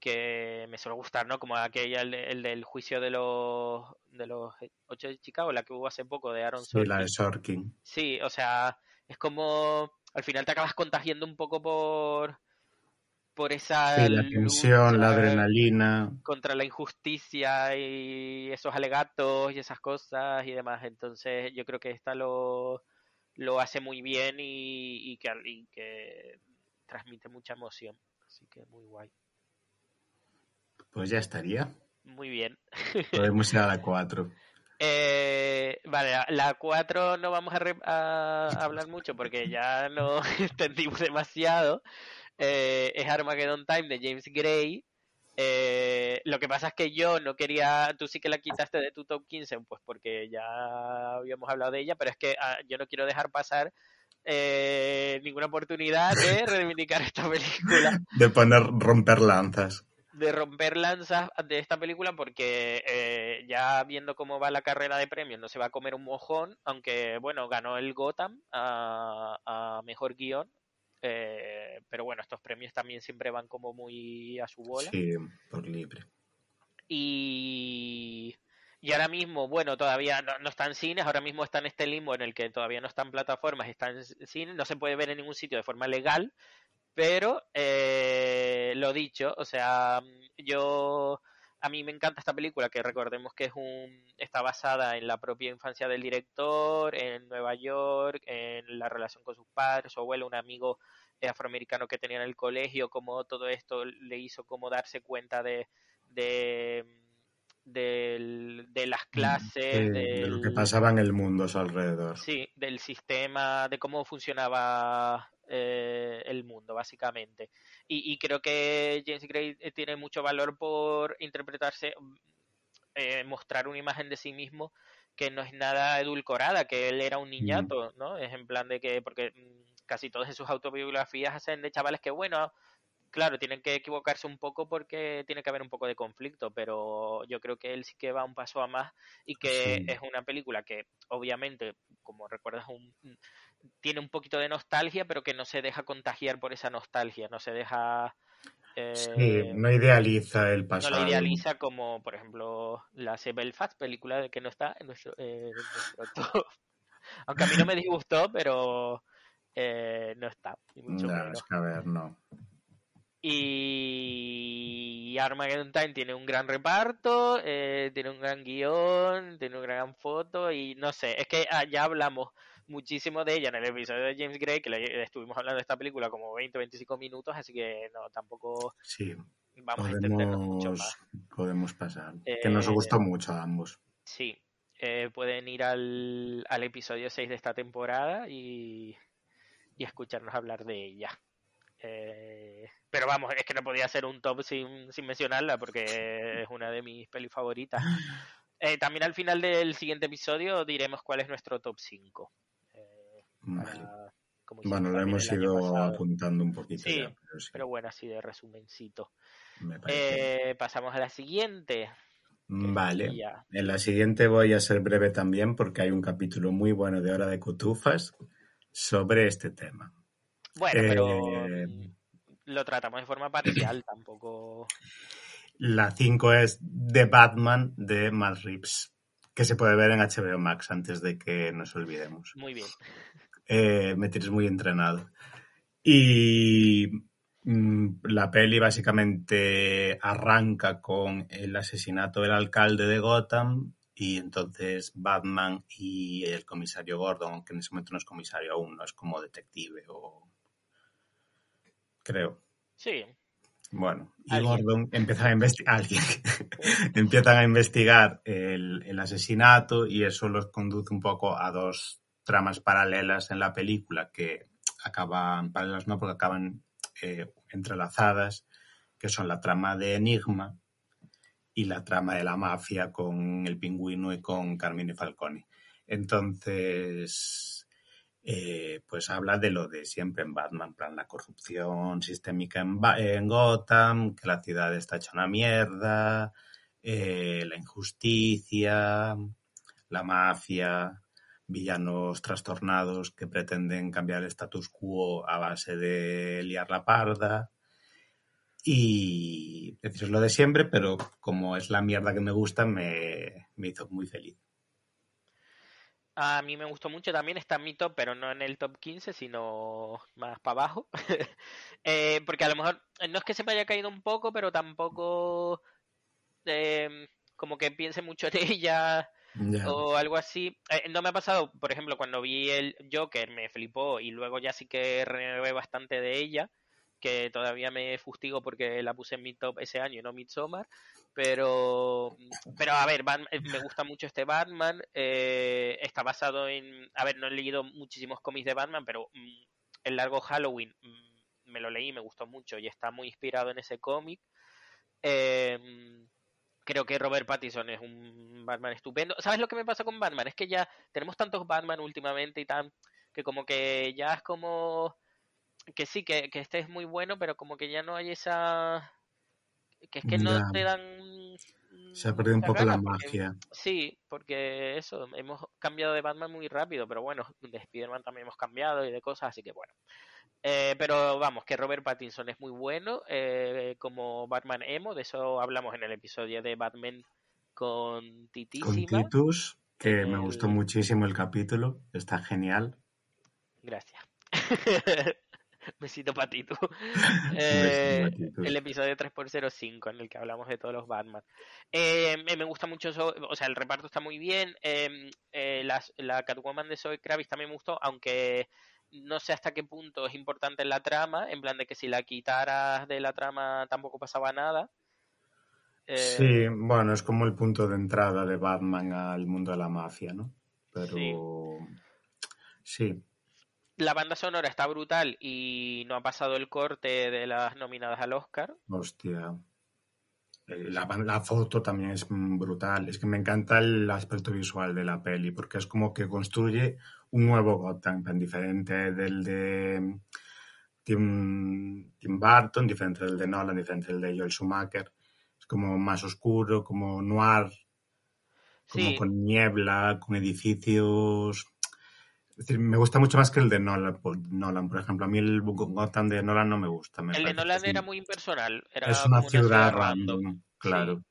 que me suele gustar, ¿no? Como aquella, el, del juicio de los de los ocho de Chicago, la que hubo hace poco de Aaron Sorkin. Sí, la de Sorkin. Sí, o sea, es como al final te acabas contagiando un poco por por esa sí, la tensión, la adrenalina contra la injusticia y esos alegatos y esas cosas y demás. Entonces, yo creo que esta lo lo hace muy bien y, que, y que transmite mucha emoción. Así que muy guay. Pues ya estaría. Muy bien. Podemos ir a la 4. Eh, vale, la 4 no vamos a, hablar mucho porque ya no entendimos demasiado. Eh, es Armageddon Time de James Gray. Eh, lo que pasa es que yo no quería, tú sí que la quitaste de tu top 15, pues porque ya habíamos hablado de ella, pero es que ah, yo no quiero dejar pasar eh, ninguna oportunidad de reivindicar esta película. De poner romper lanzas. De romper lanzas de esta película porque eh, ya viendo cómo va la carrera de premios no se va a comer un mojón, aunque bueno, ganó el Gotham a, mejor guion. Eh, pero bueno, estos premios también siempre van como muy a su bola. Sí, por libre. Y y ahora mismo, bueno, todavía no, está en cines, ahora mismo está en este limbo en el que todavía no está en plataformas, está en cines, no se puede ver en ningún sitio de forma legal, pero eh, lo dicho, o sea, yo a mí me encanta esta película que recordemos que es un está basada en la propia infancia del director, en Nueva York, en la relación con sus padres, su abuelo, un amigo afroamericano que tenía en el colegio, como todo esto le hizo como darse cuenta de del, de las clases, de lo que pasaba en el mundo a su alrededor. Sí, del sistema, de cómo funcionaba eh, el mundo, básicamente. Y, creo que James Gray eh, tiene mucho valor por interpretarse, eh, mostrar una imagen de sí mismo que no es nada edulcorada, que él era un niñato, ¿no? Es en plan de que, porque mm, casi todas sus autobiografías hacen de chavales que, bueno, claro, tienen que equivocarse un poco porque tiene que haber un poco de conflicto, pero yo creo que él sí que va un paso a más y que es una película que obviamente, como recuerdas, un, tiene un poquito de nostalgia, pero que no se deja contagiar por esa nostalgia, no se deja... sí, eh, no idealiza el pasado. No lo idealiza como, por ejemplo, la Belfast, película que no está en nuestro, eh, top. Aunque a mí no me disgustó, pero eh, no está. no, es que a ver, no. Y Armageddon Time tiene un gran reparto, eh, tiene un gran guion, tiene una gran foto y no sé, es que ah, ya hablamos muchísimo de ella en el episodio de James Gray, que le estuvimos hablando de esta película como 20-25 minutos, así que no, tampoco Sí, vamos a extendernos mucho podemos, más. podemos pasar. Que nos Eh, gustó mucho a ambos. Sí, eh, pueden ir al, al episodio 6 de esta temporada y, y escucharnos hablar de ella. Eh, pero vamos, es que no podía ser un top sin, sin mencionarla porque es una de mis pelis favoritas. Eh, también al final del siguiente episodio diremos cuál es nuestro top 5. Eh, Vale. para- como Bueno, lo hemos ido apuntando un poquito Sí, ya, pero sí, Pero bueno, así de resumencito. pasamos a la siguiente. es Vale. ya- En la siguiente voy a ser breve también porque hay un capítulo muy bueno de Hora de Cotufas sobre este tema. Bueno, pero Eh, lo tratamos de forma parcial, tampoco. La 5 es The Batman de Matt Reeves, que se puede ver en HBO Max antes de que nos olvidemos. Muy bien. Eh, me tienes muy entrenado. Y mm, la peli básicamente arranca con el asesinato del alcalde de Gotham y entonces Batman y el comisario Gordon, aunque en ese momento no es comisario aún, no es como detective o creo. Sí, Bueno, y Alguien. Gordon empieza a investigar, alguien, empiezan a investigar el, el asesinato y eso los conduce un poco a dos tramas paralelas en la película que acaban, paralelas no, porque acaban eh, entrelazadas, que son la trama de Enigma y la trama de la mafia con el pingüino y con Carmine Falcone. Entonces, eh, pues habla de lo de siempre en Batman, plan la corrupción sistémica en, Gotham, que la ciudad está hecha una mierda, eh, la injusticia, la mafia, villanos trastornados que pretenden cambiar el status quo a base de liar la parda. Y es lo de siempre, pero como es la mierda que me gusta, me, me hizo muy feliz. A mí me gustó mucho. También está en mi top, pero no en el top 15, sino más para abajo. Eh, porque a lo mejor eh, no es que se me haya caído un poco, pero tampoco eh, como que piense mucho en ella o algo así. Eh, no me ha pasado, por ejemplo, cuando vi el Joker me flipó y luego ya sí que renové bastante de ella, que todavía me fustigo porque la puse en mi top ese año no Midsommar. Pero, pero a ver, Batman- eh, me gusta mucho este Batman. eh, está basado en. A ver, no he leído muchísimos cómics de Batman, pero mm, el largo Halloween mm, me lo leí, me gustó mucho y está muy inspirado en ese cómic. Eh, creo que Robert Pattinson es un Batman estupendo. ¿Sabes lo que me pasa con Batman? Es que ya tenemos tantos Batman últimamente y tan que como que ya es como que sí, que, que este es muy bueno, pero como que ya no hay esa que es que no Ya. te dan Se ha perdido un poco la porque- magia. Sí, porque eso, hemos cambiado de Batman muy rápido, pero bueno, de Spider-Man también hemos cambiado y de cosas, así que bueno. Eh, pero vamos, que Robert Pattinson es muy bueno eh, como Batman Emo, de eso hablamos en el episodio de Batman con Con Titísima. Titus, que me gustó muchísimo el capítulo, está genial. Gracias. Besito patito. Eh, Besito, el episodio 3x05 en el que hablamos de todos los Batman. Eh, me gusta mucho eso, o sea, el reparto está muy bien. eh, eh, las- la Catwoman de Zoe Kravitz también me gustó, aunque no sé hasta qué punto es importante en la trama, en plan de que si la quitaras de la trama tampoco pasaba nada. Eh, Sí, bueno, es como el punto de entrada de Batman al mundo de la mafia, ¿no? Pero sí, La banda sonora está brutal y no ha pasado el corte de las nominadas al Oscar. hostia. Eh, La, la foto también es brutal. Es que me encanta el aspecto visual de la peli, porque es como que construye un nuevo Gotham, tan diferente del de Tim, Tim Burton, diferente del de Nolan, diferente del de Joel Schumacher. Es como más oscuro, como noir, como Sí, con niebla, con edificios. Es decir, me gusta mucho más que el de Nolan, por, Nolan, por ejemplo. A mí el Gotham de Nolan no me gusta. me el de Nolan un- era muy impersonal, era es una ciudad random, random. claro.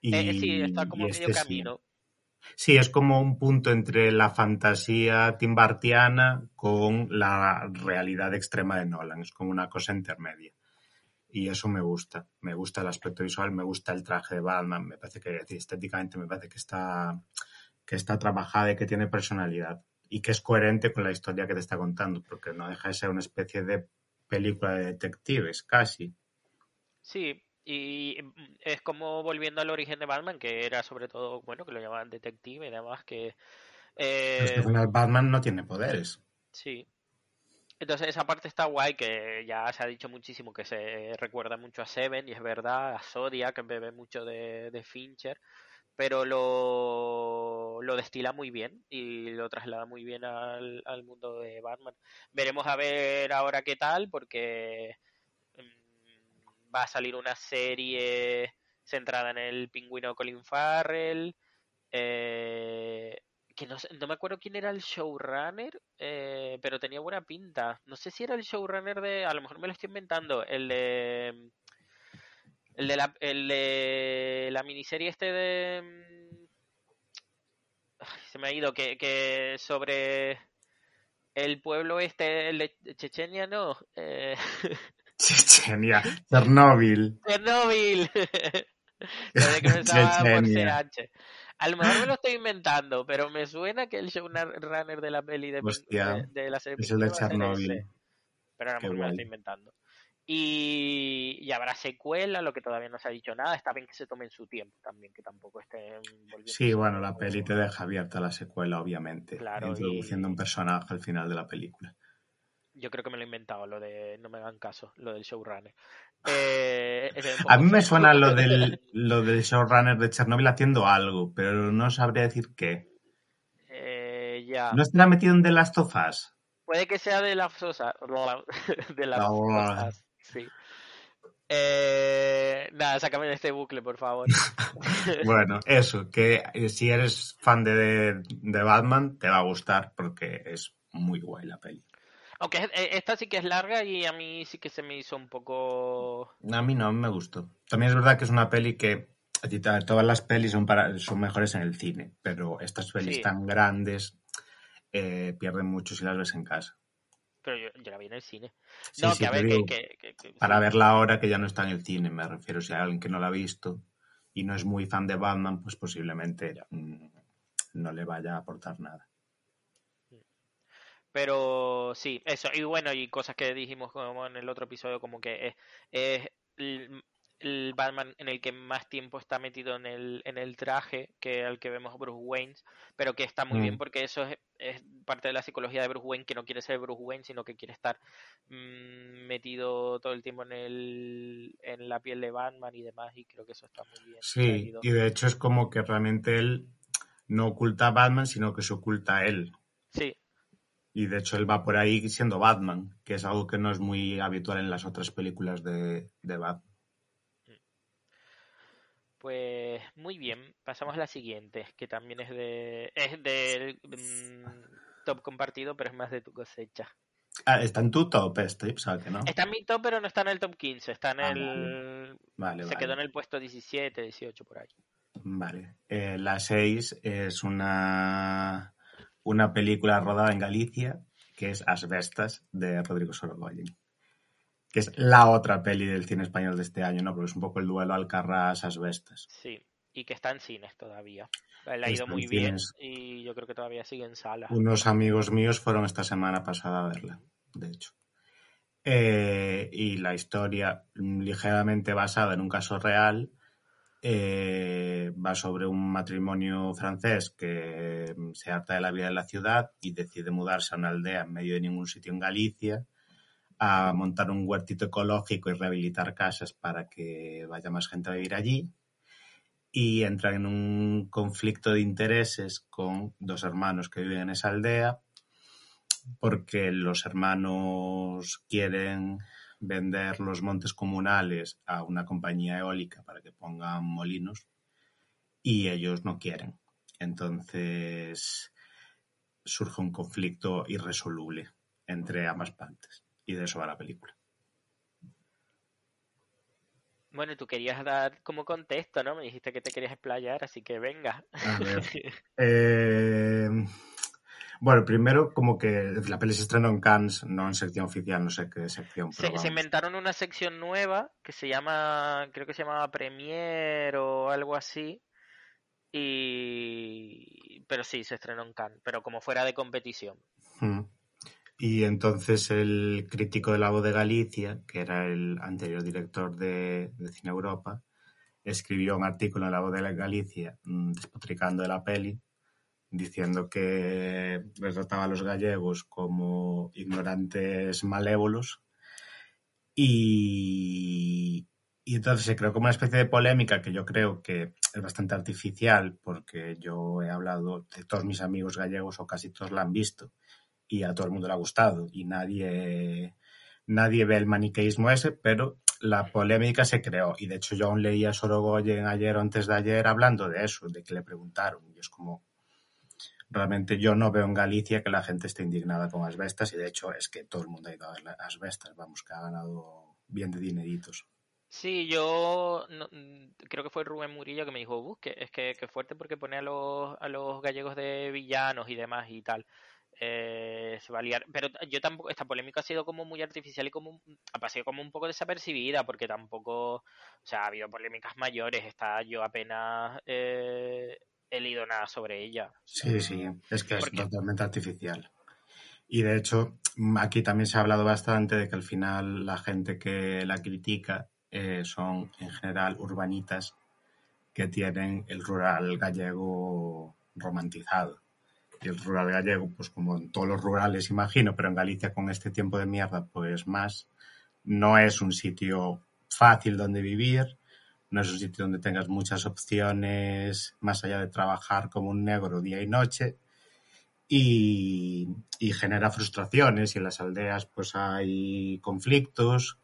Y, Eh, sí, está como medio este sí. camino. Sí, es como un punto entre la fantasía timbartiana con la realidad extrema de Nolan. Es como una cosa intermedia. Y eso me gusta. Me gusta el aspecto visual, me gusta el traje de Batman. Me parece que estéticamente me parece que está, que está trabajada y que tiene personalidad. Y que es coherente con la historia que te está contando, porque no deja de ser una especie de película de detectives, casi. Sí, y es como volviendo al origen de Batman, que era sobre todo, bueno, que lo llamaban detective y demás, que... Eh, es que al final Batman no tiene poderes. Sí, entonces esa parte está guay, que ya se ha dicho muchísimo que se recuerda mucho a Seven, y es verdad, a Zodiac, que bebe mucho de, Fincher, pero lo, lo, destila muy bien y lo traslada muy bien al, mundo de Batman. Veremos a ver ahora qué tal, porque mm, va a salir una serie centrada en el pingüino Colin Farrell. Eh, que no, no me acuerdo quién era el showrunner, eh, pero tenía buena pinta. No sé si era el showrunner de, a lo mejor me lo estoy inventando, el de, el de la, el de la miniserie este de, se me ha ido, que, que sobre el pueblo este, el de Chechenia, no. Eh... Chechenia, Chernóbil. Chernóbil. Chechenia. A lo mejor me lo estoy inventando, pero me suena que el showrunner de la peli de, de, la serie es el de Chernobyl. Pero a lo mejor me lo estoy inventando. Y, y, habrá secuela, lo que todavía no se ha dicho nada. Está bien que se tomen su tiempo también, que tampoco estén volviendo. Sí, bueno, la peli te deja abierta la secuela, obviamente. Claro, introduciendo un personaje al final de la película. Yo creo que me lo he inventado, lo de no me hagan caso, lo del showrunner. Eh, a mí me suena lo del, lo del showrunner de Chernobyl haciendo algo, pero no sabría decir qué. Eh, ya. ¿No estará metido en The Last of Us? Puede que sea de las Us. De las of sí. Eh, nada, sácame de este bucle, por favor. bueno, eso, que si eres fan de, de Batman, te va a gustar porque es muy guay la peli. Aunque eh, esta sí que es larga y a mí sí que se me hizo un poco... A mí no, me gustó. También es verdad que es una peli que todas las pelis son, para, son mejores en el cine, pero estas pelis tan grandes eh, pierden mucho si las ves en casa. Pero yo, la vi en el cine. no, que a ver, que, Para verla ahora que ya no está en el cine, me refiero. Si hay alguien que no la ha visto y no es muy fan de Batman, pues posiblemente mm, no le vaya a aportar nada. Pero sí, eso. Y bueno, y cosas que dijimos como en el otro episodio, como que es, el, Batman en el que más tiempo está metido en el, en el traje que el que vemos Bruce Wayne, pero que está muy bien mm. porque eso es, parte de la psicología de Bruce Wayne, que no quiere ser Bruce Wayne, sino que quiere estar mm, metido todo el tiempo en, el, en la piel de Batman y demás, y creo que eso está muy bien. Sí, y de hecho es como que realmente él no oculta a Batman, sino que se oculta a él. Sí, y de hecho él va por ahí siendo Batman, que es algo que no es muy habitual en las otras películas de, Batman. Pues muy bien, pasamos a la siguiente, que también es de es del mm, top compartido, pero es más de tu cosecha. Ah, está en tu top este, ¿sabes que no? Está en mi top, pero no está en el top 15, está en ah, el... Vale, Se quedó en el puesto 17, 18 por ahí. Vale, eh, la 6 es una una película rodada en Galicia que es Asbestas de Rodrigo Sorogoyen que es la otra peli del cine español de este año, ¿no? Porque es un poco el duelo Alcarrás-Asbestas. Sí, y que está en cines todavía. Le ha ido muy bien y yo creo que todavía sigue en sala. Unos amigos míos fueron esta semana pasada a verla, de hecho. Eh, y la historia, ligeramente basada en un caso real, eh, va sobre un matrimonio francés que mm, se harta de la vida en la ciudad y decide mudarse a una aldea en medio de ningún sitio en Galicia a montar un huertito ecológico y rehabilitar casas para que vaya más gente a vivir allí y entra en un conflicto de intereses con dos hermanos que viven en esa aldea porque los hermanos quieren vender los montes comunales a una compañía eólica para que pongan molinos y ellos no quieren. Entonces surge un conflicto irresoluble entre ambas partes y de eso va la película. Bueno, tú querías dar como contexto, ¿no? Me dijiste que te querías explayar, así que venga. Eh, Bueno, primero, como que la peli se estrenó en Cannes, no en sección oficial, no sé qué sección. Se, se, inventaron una sección nueva que se llama, creo que se llamaba Premier o algo así. Y. Pero sí, se estrenó en Cannes, pero como fuera de competición. Mm. Y entonces el crítico de La Voz de Galicia, que era el anterior director de, Cine Europa, escribió un artículo en La Voz de Galicia mm, despotricando de la peli, diciendo que retrataba a los gallegos como ignorantes malévolos. Y, y entonces se creó como una especie de polémica que yo creo que es bastante artificial porque yo he hablado de todos mis amigos gallegos o casi todos la han visto y a todo el mundo le ha gustado y nadie, nadie ve el maniqueísmo ese, pero la polémica se creó y de hecho yo aún leía a Sorogoyen ayer o antes de ayer hablando de eso, de que le preguntaron y es como realmente yo no veo en Galicia que la gente esté indignada con asbestas y de hecho es que todo el mundo ha ido a ver asbestas, vamos, que ha ganado bien de dineritos. Sí, yo no, creo que fue Rubén Murillo que me dijo, que es que, que fuerte porque pone a los, a los gallegos de villanos y demás y tal eh, se va a liar. Pero yo tampoco, esta polémica ha sido como muy artificial y como ha pasado como un poco desapercibida, porque tampoco, o sea, ha habido polémicas mayores, está yo apenas eh, he leído nada sobre ella. Sí, sí, es que es totalmente artificial. Y de hecho, aquí también se ha hablado bastante de que al final la gente que la critica eh, son en general urbanitas que tienen el rural gallego romantizado el rural gallego, pues como en todos los rurales imagino, pero en Galicia con este tiempo de mierda, pues más, no es un sitio fácil donde vivir, no es un sitio donde tengas muchas opciones más allá de trabajar como un negro día y noche y, y genera frustraciones y en las aldeas pues hay conflictos,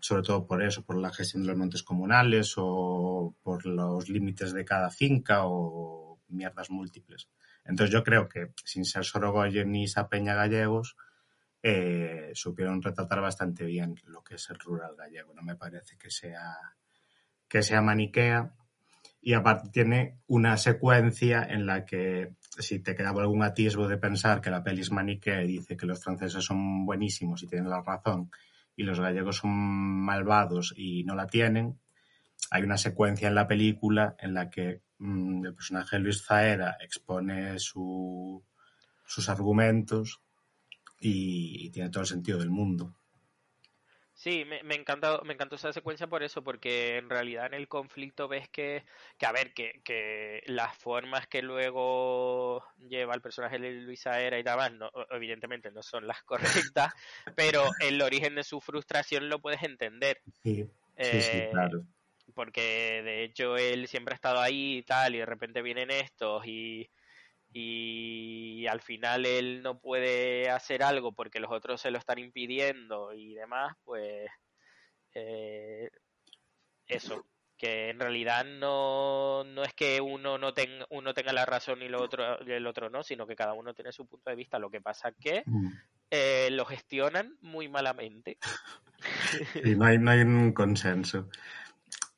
sobre todo por eso, por la gestión de los montes comunales o por los límites de cada finca o mierdas múltiples. Entonces yo creo que sin ser Sorogoyen ni Peña gallegos, eh, supieron retratar bastante bien lo que es el rural gallego. No me parece que sea, que sea maniquea. Y aparte tiene una secuencia en la que si te quedaba algún atisbo de pensar que la peli es maniquea y dice que los franceses son buenísimos y tienen la razón y los gallegos son malvados y no la tienen, hay una secuencia en la película en la que el personaje de Luis Zaera expone su, sus argumentos y, tiene todo el sentido del mundo. Sí, me, me, encanta, me encantó esa secuencia por eso, porque en realidad en el conflicto ves que, que a ver, que, que las formas que luego lleva el personaje de Luis Zaera y demás, no, evidentemente no son las correctas, pero el origen de su frustración lo puedes entender. Sí, sí, sí eh, claro porque de hecho él siempre ha estado ahí y tal, y de repente vienen estos y, y al final él no puede hacer algo porque los otros se lo están impidiendo y demás, pues eh, eso, que en realidad no, no es que uno no tenga, uno tenga la razón y el otro, el otro no, sino que cada uno tiene su punto de vista. Lo que pasa que mm. eh, lo gestionan muy malamente. Y no hay, no hay un consenso.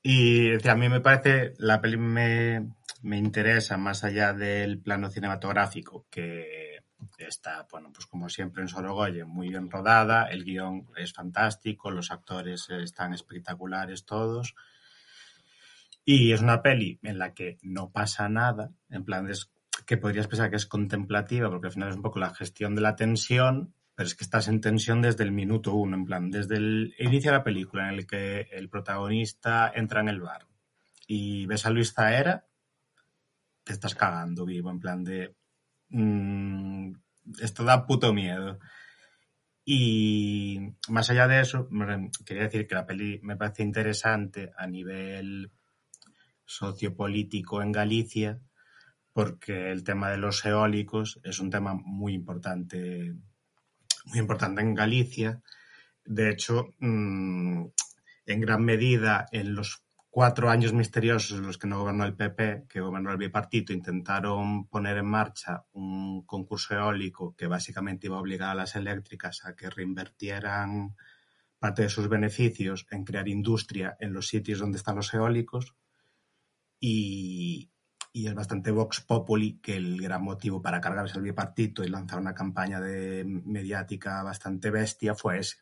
Y a mí me parece, la peli me, me interesa más allá del plano cinematográfico, que está, bueno, pues como siempre en Sorogoyen, muy bien rodada, el guion es fantástico, los actores están espectaculares todos. Y es una peli en la que no pasa nada, en plan, que podrías pensar que es contemplativa, porque al final es un poco la gestión de la tensión, pero es que estás en tensión desde el minuto uno, en plan, desde el inicio de la película en el que el protagonista entra en el bar y ves a Luis Zaera, te estás cagando vivo, en plan de... Mmm, esto da puto miedo. Y más allá de eso, quería decir que la peli me parece interesante a nivel sociopolítico en Galicia, porque el tema de los eólicos es un tema muy importante muy importante en Galicia. De hecho, mmm, en gran medida, en los cuatro años misteriosos en los que no gobernó el PP, que gobernó el bipartito, intentaron poner en marcha un concurso eólico que básicamente iba a obligar a las eléctricas a que reinvertieran parte de sus beneficios en crear industria en los sitios donde están los eólicos. Y, y es bastante Vox Populi que el gran motivo para cargarse el bipartito y lanzar una campaña de mediática bastante bestia fue ese.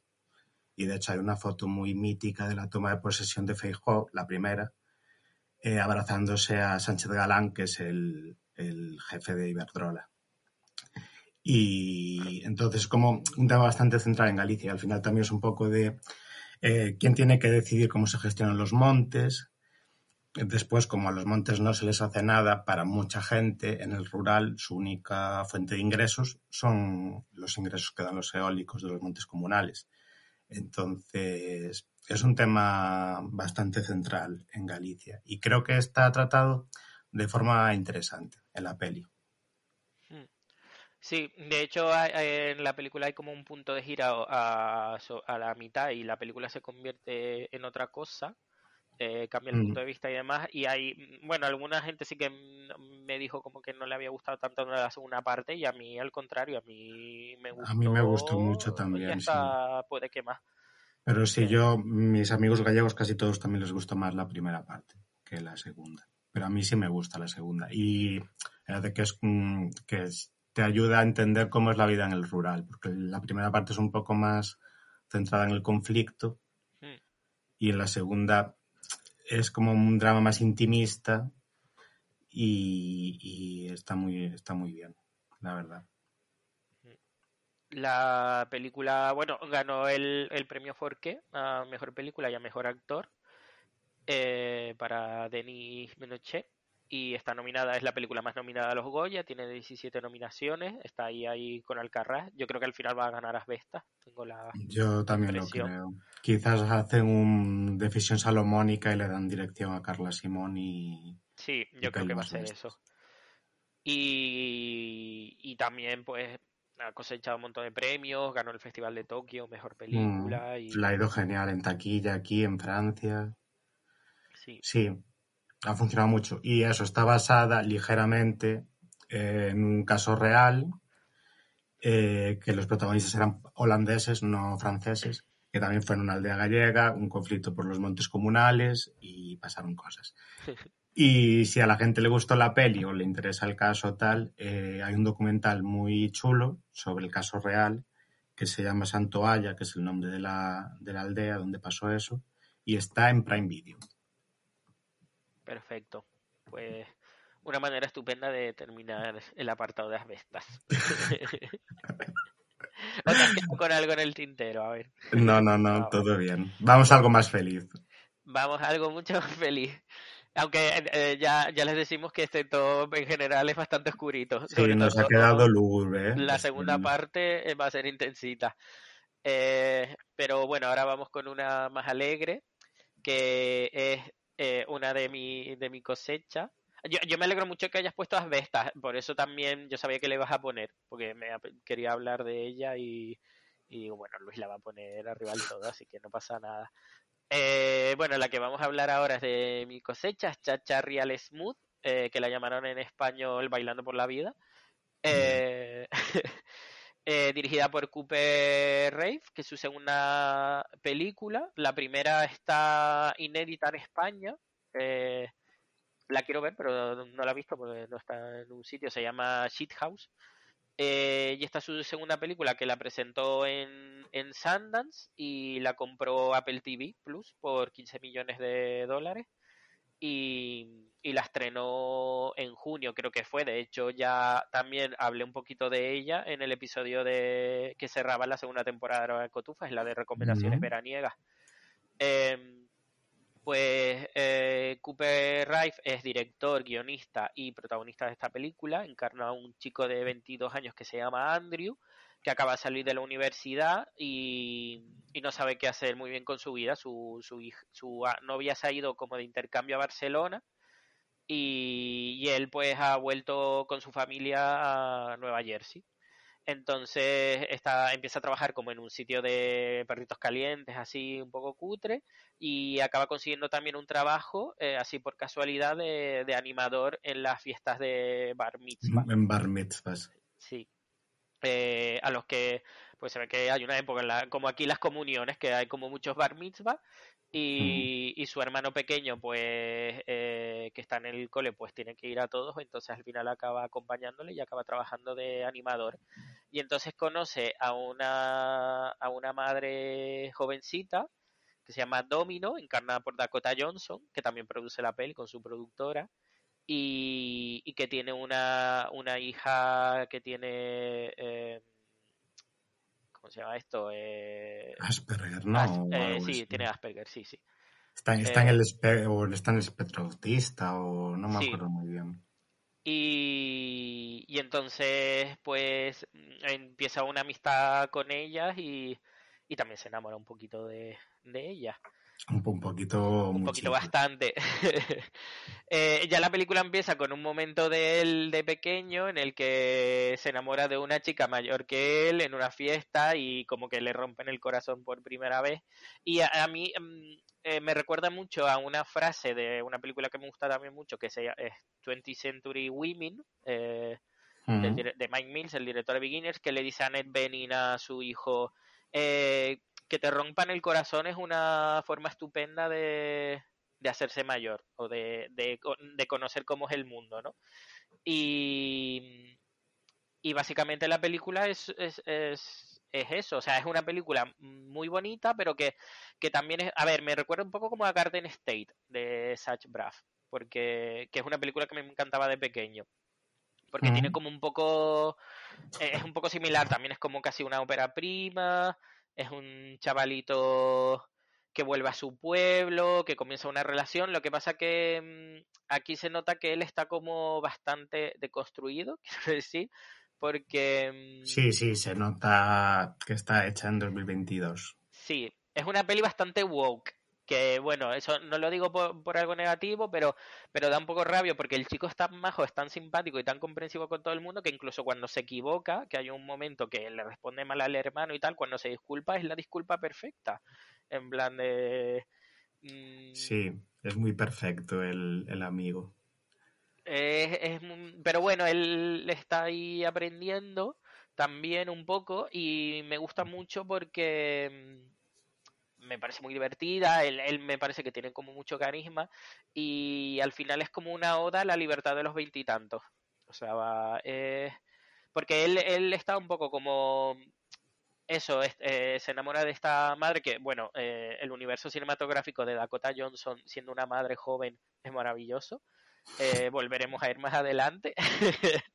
Y de hecho hay una foto muy mítica de la toma de posesión de Feijóo, la primera, eh, abrazándose a Sánchez Galán, que es el, el jefe de Iberdrola. Y entonces como un tema bastante central en Galicia. Al final también es un poco de eh, quién tiene que decidir cómo se gestionan los montes, Después, como a los montes no se les hace nada, para mucha gente en el rural su única fuente de ingresos son los ingresos que dan los eólicos de los montes comunales. Entonces, es un tema bastante central en Galicia y creo que está tratado de forma interesante en la peli. Hmm. Sí, de hecho en la película hay como un punto de gira a, a la mitad y la película se convierte en otra cosa eh, cambia el punto de vista y demás. Y hay, bueno, alguna gente sí que me dijo como que no le había gustado tanto la segunda parte y a mí al contrario, a mí me gustó. A mí me gustó mucho también. puede que más. Pero sí, yo, mis amigos gallegos casi todos también les gusta más la primera parte que la segunda. Pero a mí sí me gusta la segunda. Y de que es mm, que te ayuda a entender cómo es la vida en el rural, porque la primera parte es un poco más centrada en el conflicto hmm. y en la segunda es como un drama más intimista y, está, muy, está muy bien, la verdad. La película, bueno, ganó el, el premio Forqué a Mejor Película y a Mejor Actor eh, para Denis Menochet y está nominada, es la película más nominada a los Goya, tiene 17 nominaciones, está ahí ahí con Alcarraz. Yo creo que al final va a ganar Asbesta. Tengo la Yo también lo creo. Quizás hacen un decisión salomónica y le dan dirección a Carla Simón y Sí, yo creo que va a ser eso. Y, y también pues ha cosechado un montón de premios, ganó el Festival de Tokio, mejor película. Mm, y... La ha ido genial en taquilla aquí, en Francia. Sí. Sí, ha funcionado mucho. Y eso está basada ligeramente en un caso real, eh, que los protagonistas eran holandeses, no franceses, que también fue en una aldea gallega, un conflicto por los montes comunales y pasaron cosas. Y si a la gente le gustó la peli o le interesa el caso tal, eh, hay un documental muy chulo sobre el caso real que se llama Santo Haya, que es el nombre de la, de la aldea donde pasó eso, y está en Prime Video. Perfecto. Pues una manera estupenda de terminar el apartado de asbestas. ¿O te con algo en el tintero? A ver. No, no, no, todo bien. Vamos a algo más feliz. Vamos a algo mucho más feliz. Aunque eh, ya, ya les decimos que este top en general es bastante oscurito. Sí, nos ha quedado lúgubre. ¿eh? La segunda parte eh, va a ser intensita. pero bueno, ahora vamos con una más alegre, que es eh, una de mi, de mi cosecha. Yo, yo, me alegro mucho que hayas puesto asbestas, por eso también yo sabía que le ibas a poner, porque me quería hablar de ella y, y bueno, Luis la va a poner arriba del todo, así que no pasa nada. Eh, bueno, la que vamos a hablar ahora es de mi cosecha, es Chacha Real Smooth, eh, que la llamaron en español Bailando por la Vida. Eh, Eh, dirigida por Cooper Rave, que es su segunda película. La primera está inédita en España. Eh, la quiero ver, pero no la he visto porque no está en un sitio. Se llama Shit House. Eh, y esta es su segunda película que la presentó en, en Sundance y la compró Apple TV Plus por 15 millones de dólares. Y, y la estrenó en junio, creo que fue. De hecho, ya también hablé un poquito de ella en el episodio de que cerraba la segunda temporada de Cotufa, es la de recomendaciones veraniegas. Em, pues eh, Cooper Rife es director, guionista y protagonista de esta película. Encarna a un chico de 22 años que se llama Andrew, que acaba de salir de la universidad y, y no sabe qué hacer muy bien con su vida. Su, su, su novia se ha ido como de intercambio a Barcelona y, él pues ha vuelto con su familia a Nueva Jersey. Entonces está, empieza a trabajar como en un sitio de perritos calientes, así un poco cutre, y acaba consiguiendo también un trabajo, eh, así por casualidad, de, animador en las fiestas de bar mitzvah. En bar mitzvahs. Sí. Eh, a los que pues se ve que hay una época en la, como aquí las comuniones que hay como muchos bar mitzvah y, y su hermano pequeño pues eh, que está en el cole pues tiene que ir a todos entonces al final acaba acompañándole y acaba trabajando de animador. Y entonces conoce a una a una madre jovencita que se llama Domino encarnada por Dakota Johnson que también produce la peli con su productora y, y que tiene una, una hija que tiene eh, ¿cómo se llama esto? Eh, Asperger, ¿no? As- eh, sí, así. tiene Asperger, sí, sí. Está, está en eh, el o está en el espectro autista o no me Sí. acuerdo muy bien. Y, y entonces, pues, mm, empieza una amistad con ellas y, y también se enamora un poquito de, de ella. Un, po- un poquito Un poquito bastante. Eh, ya la película empieza con un momento de él de pequeño en el que se enamora de una chica mayor que él en una fiesta y como que le rompen el corazón por primera vez. Y a, a mí mm, eh, me recuerda mucho a una frase de una película que me gusta también mucho que se llama es 20th Century Women. eh, de Mike Mills, el director de Beginners, que le dice a Annette Bening a su hijo eh, que te rompan el corazón es una forma estupenda de, de hacerse mayor o de, de, de conocer cómo es el mundo, ¿no? Y, y básicamente la película es, es, es, es eso, o sea, es una película muy bonita, pero que, que también es, a ver, me recuerda un poco como a Garden State de Satch Braff, porque que es una película que me encantaba de pequeño porque tiene como un poco es un poco similar también es como casi una ópera prima es un chavalito que vuelve a su pueblo que comienza una relación lo que pasa que mm, aquí se nota que él está como bastante deconstruido quiero decir porque mm, Sí, sí, se nota que está hecha en 2022. Sí, es una peli bastante woke. Que bueno, eso no lo digo por, por algo negativo, pero, pero da un poco rabia porque el chico es tan majo, es tan simpático y tan comprensivo con todo el mundo que incluso cuando se equivoca, que hay un momento que le responde mal al hermano y tal, cuando se disculpa es la disculpa perfecta. En plan de. mm, Sí, es muy perfecto el, el amigo. Es, pero bueno, él está ahí aprendiendo también un poco y me gusta mucho porque mm, me parece muy divertida, él, él me parece que tiene como mucho carisma y al final es como una oda a la libertad de los veintitantos. O sea, va, eh, porque él, él está un poco como eso, es- eh, se enamora de esta madre que, bueno, eh, el universo cinematográfico de Dakota Johnson siendo una madre joven es maravilloso. Volveremos a ir más adelante.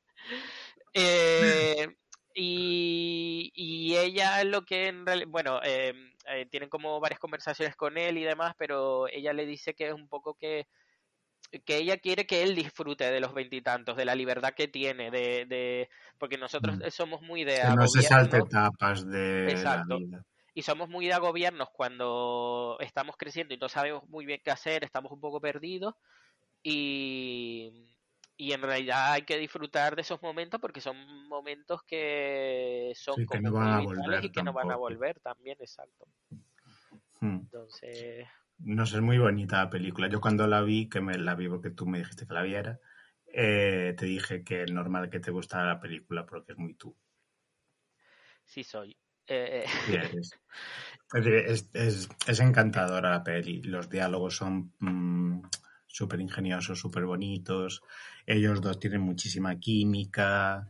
Y, y ella lo que en realidad, bueno, eh, eh, tienen como varias conversaciones con él y demás, pero ella le dice que es un poco que que ella quiere que él disfrute de los veintitantos, de la libertad que tiene, de, de porque nosotros Mm. somos muy de Que no se salte etapas de Exacto. la vida. y somos muy de agobiarnos cuando estamos creciendo y no sabemos muy bien qué hacer, estamos un poco perdidos y, y en realidad hay que disfrutar de esos momentos porque son momentos que son Sí, que como no van a volver y que no van a tampoco. volver también, exacto. Hmm. Entonces, No sé, es muy bonita la película. Yo cuando la vi, que me la vi porque tú me dijiste que la viera, eh, te dije que es normal que te gustara la película porque es muy tú. sí soy. Eh, Sí eres. Es, es, es- es encantadora la peli. Los diálogos son súper ingeniosos, súper bonitos. Ellos dos tienen muchísima química.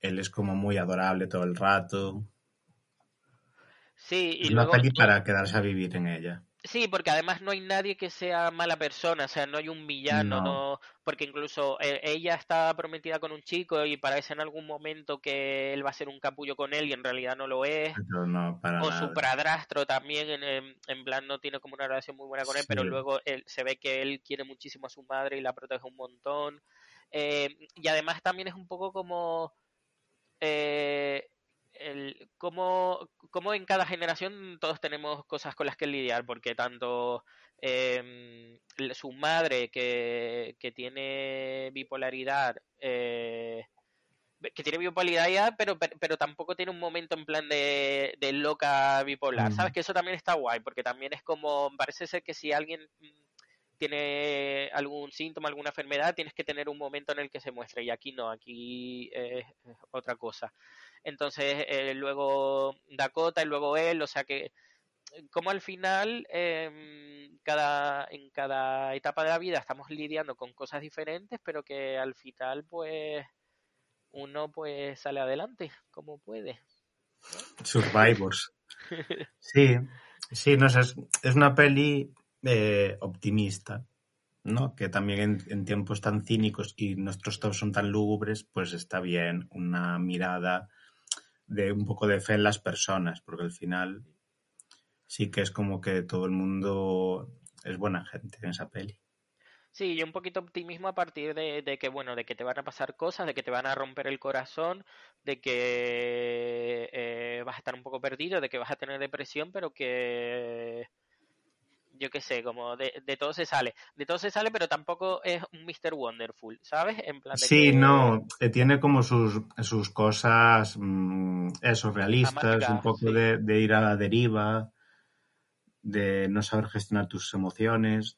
Él es como muy adorable todo el rato. sí, y Es una luego peli no- para quedarse a vivir en ella. Sí, porque además no hay nadie que sea mala persona, o sea, no hay un villano, No. no, porque incluso eh, ella está prometida con un chico y parece en algún momento que él va a ser un capullo con él y en realidad no lo es. No para O nada. su padrastro también, en, en- plan, no tiene como una relación muy buena con él, pero luego él, se ve que él quiere muchísimo a su madre y la protege un montón. Eh, y además también es un poco como... eh, el, como, como en cada generación todos tenemos cosas con las que lidiar, porque tanto eh, su madre que, que tiene bipolaridad, eh, que tiene bipolaridad, pero, pero, pero tampoco tiene un momento en plan de, de loca bipolar, Mm. ¿sabes? Que eso también está guay, porque también es como, parece ser que si alguien mm, tiene algún síntoma, alguna enfermedad, tienes que tener un momento en el que se muestre, y aquí no, aquí es otra cosa. Entonces eh, luego Dakota y luego él, o sea que como al final em, cada, en cada etapa de la vida estamos lidiando con cosas diferentes, pero que al final pues uno pues sale adelante como puede. Survivors. Sí, sí, no sé, es, es una peli eh, optimista, ¿no? Que también en, en, tiempos tan cínicos y nuestros todos son tan lúgubres, pues está bien una mirada de un poco de fe en las personas, porque al final sí que es como que todo el mundo es buena gente en esa peli. Sí, y un poquito optimismo a partir de, de, que, bueno, de que te van a pasar cosas, de que te van a romper el corazón, de que eh, vas a estar un poco perdido, de que vas a tener depresión, pero que yo qué sé, como de, de, todo se sale. De todo se sale, pero tampoco es un Mr. Wonderful, ¿sabes? En plan de sí, que... no, tiene como sus, sus cosas, mmm, eso, realistas, un poco sí. de, de, ir a la deriva, de no saber gestionar tus emociones.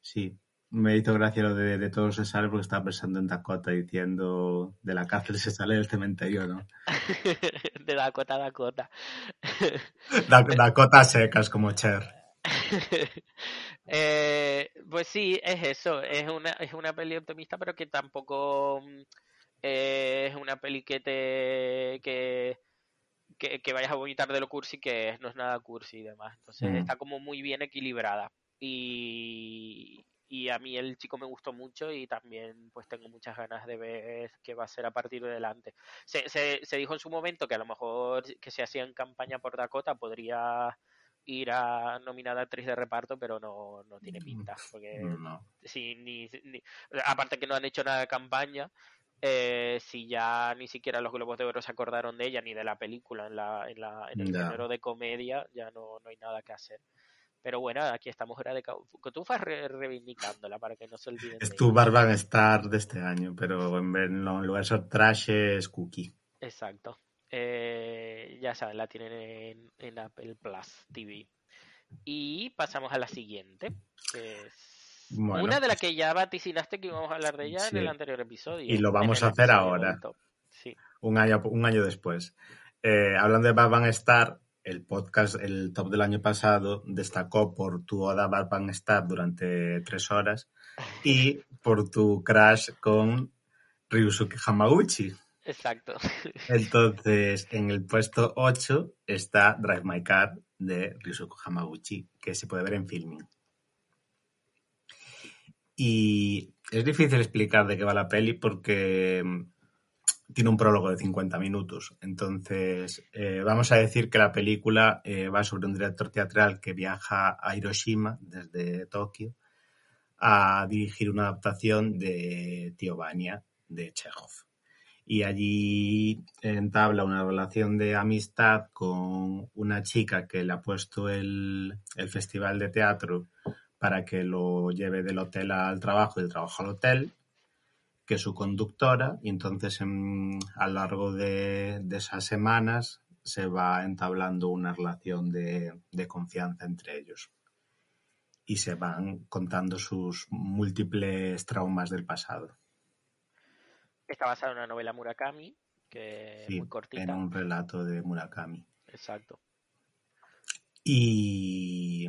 Sí, me hizo gracia lo de, de todo se sale porque estaba pensando en Dakota diciendo de la cárcel se sale del cementerio, ¿no? de Dakota a Dakota. da, Dakota secas como Cher. eh, pues sí, es eso, es una, es una peli optimista, pero que tampoco eh, es una peli que te que, que, que, vayas a vomitar de lo cursi que no es nada cursi y demás. Entonces mm. está como muy bien equilibrada. Y, y a mí el chico me gustó mucho y también pues tengo muchas ganas de ver qué va a ser a partir de adelante. Se, se, se dijo en su momento que a lo mejor que se hacía en campaña por Dakota podría ir a nominada actriz de reparto, pero no, no tiene pinta. Porque no. si, ni, ni, aparte que no han hecho nada de campaña, eh, si ya ni siquiera los Globos de Oro se acordaron de ella ni de la película en, la, en, la, en el yeah. género de comedia, ya no, no hay nada que hacer. Pero bueno, aquí estamos hora de Cotufas re reivindicándola para que no se olviden. Es tu Barban Star de este año, pero en, en lugar de ser trash es cookie. Exacto. Eh, ya saben, la tienen en, en, Apple Plus TV. Y pasamos a la siguiente, que es bueno, una de las pues... que ya vaticinaste que íbamos a hablar de ella sí. en el anterior episodio. Y lo vamos a hacer ahora, sí. un, año, un año después. Eh, hablando de Batman Star, el podcast, el top del año pasado, destacó por tu oda Batman Star durante tres horas y por tu crash con Ryusuke Hamaguchi. Exacto. Entonces, en el puesto 8 está Drive My Car de Ryusuke Hamaguchi, que se puede ver en filming. Y es difícil explicar de qué va la peli porque tiene un prólogo de 50 minutos. Entonces, eh, vamos a decir que la película eh, va sobre un director teatral que viaja a Hiroshima desde Tokio a dirigir una adaptación de Tío Vania de Chekhov. Y allí entabla una relación de amistad con una chica que le ha puesto el, el festival de teatro para que lo lleve del hotel al trabajo y del trabajo al hotel que es su conductora y entonces en, a lo largo de, de, esas semanas se va entablando una relación de, de, confianza entre ellos y se van contando sus múltiples traumas del pasado. Está basada en una novela Murakami, que sí, es muy cortita. En un relato de Murakami. Exacto. Y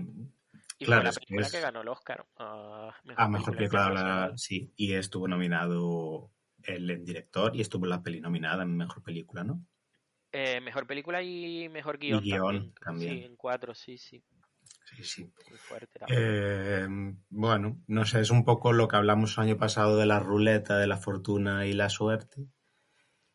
y claro, fue la película es... que ganó el Oscar. Uh, mejor a mejor película, película sí. Y estuvo nominado el director y estuvo la peli nominada en mejor película, ¿no? Eh, mejor película y mejor guion. Y guion también. también. Sí, en cuatro, sí, sí. Sí, sí. Muy fuerte. Eh, bueno, no sé, es un poco lo que hablamos el año pasado de la ruleta, de la fortuna y la suerte.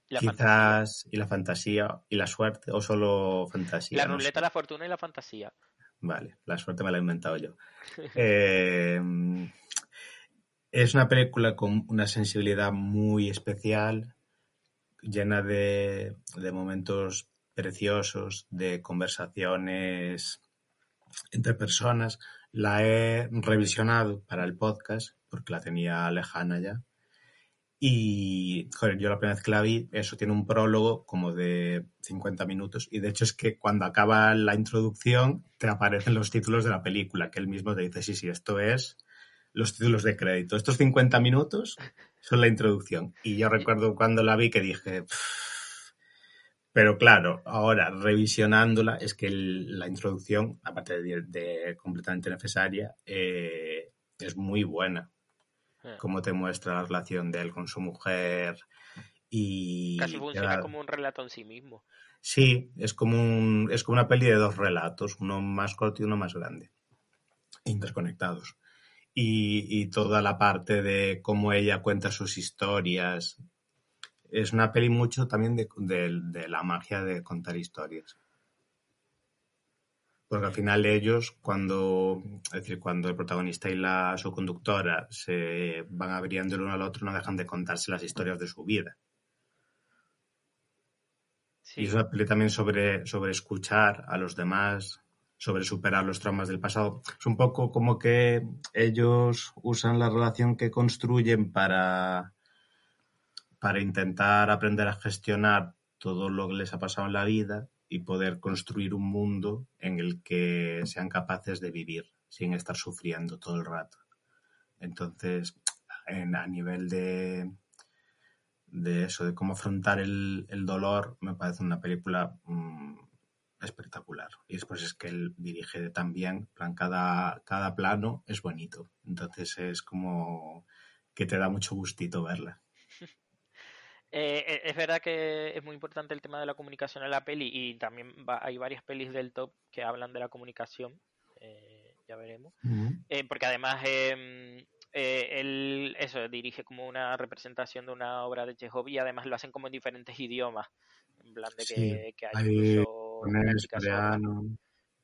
La Quizás, fantasía. y la fantasía y la suerte, o solo fantasía. La ruleta, sé. la fortuna y la fantasía. Vale, la suerte me la he inventado yo. Eh, es una película con una sensibilidad muy especial, llena de, de, momentos preciosos, de conversaciones entre personas. La he revisionado para el podcast porque la tenía lejana ya. Y, joder, yo la primera vez que la vi, eso tiene un prólogo como de 50 minutos. Y de hecho es que cuando acaba la introducción, te aparecen los títulos de la película, que él mismo te dice, sí, sí, esto es los títulos de crédito. Estos 50 minutos son la introducción. Y yo recuerdo cuando la vi que dije, Pero claro, ahora revisionándola, es que el- la introducción, aparte de, de completamente necesaria, eh, es muy buena. Eh. Cómo te muestra la relación de él con su mujer y... Casi funciona como un relato en sí mismo. Sí, es como, un, es como una peli de dos relatos, uno más corto y uno más grande, interconectados. Y, y toda la parte de cómo ella cuenta sus historias. Es una peli mucho también de, de- de la magia de contar historias. Porque al final ellos, cuando, es decir, cuando el protagonista y la, su conductora se van abriendo el uno al otro, no dejan de contarse las historias de su vida. Sí. Y es una peli también sobre, sobre escuchar a los demás, sobre superar los traumas del pasado. Es un poco como que ellos usan la relación que construyen para, para intentar aprender a gestionar todo lo que les ha pasado en la vida y poder construir un mundo en el que sean capaces de vivir sin estar sufriendo todo el rato. Entonces, en- a nivel de, eso, de cómo afrontar el, dolor, me parece una película mm, espectacular. Y después es que él dirige en plan, cada, cada plano es bonito. Entonces es como que te da mucho gustito verla. Eh, eh, es verdad que es muy importante el tema de la comunicación en la peli y también va- hay varias pelis del top que hablan de la comunicación. eh, ya veremos. Eh, porque además eh, él eso dirige como una representación de una obra de Chekhov y además lo hacen como en diferentes idiomas. En plan de que, Sí, que hay, hay incluso una chica coreano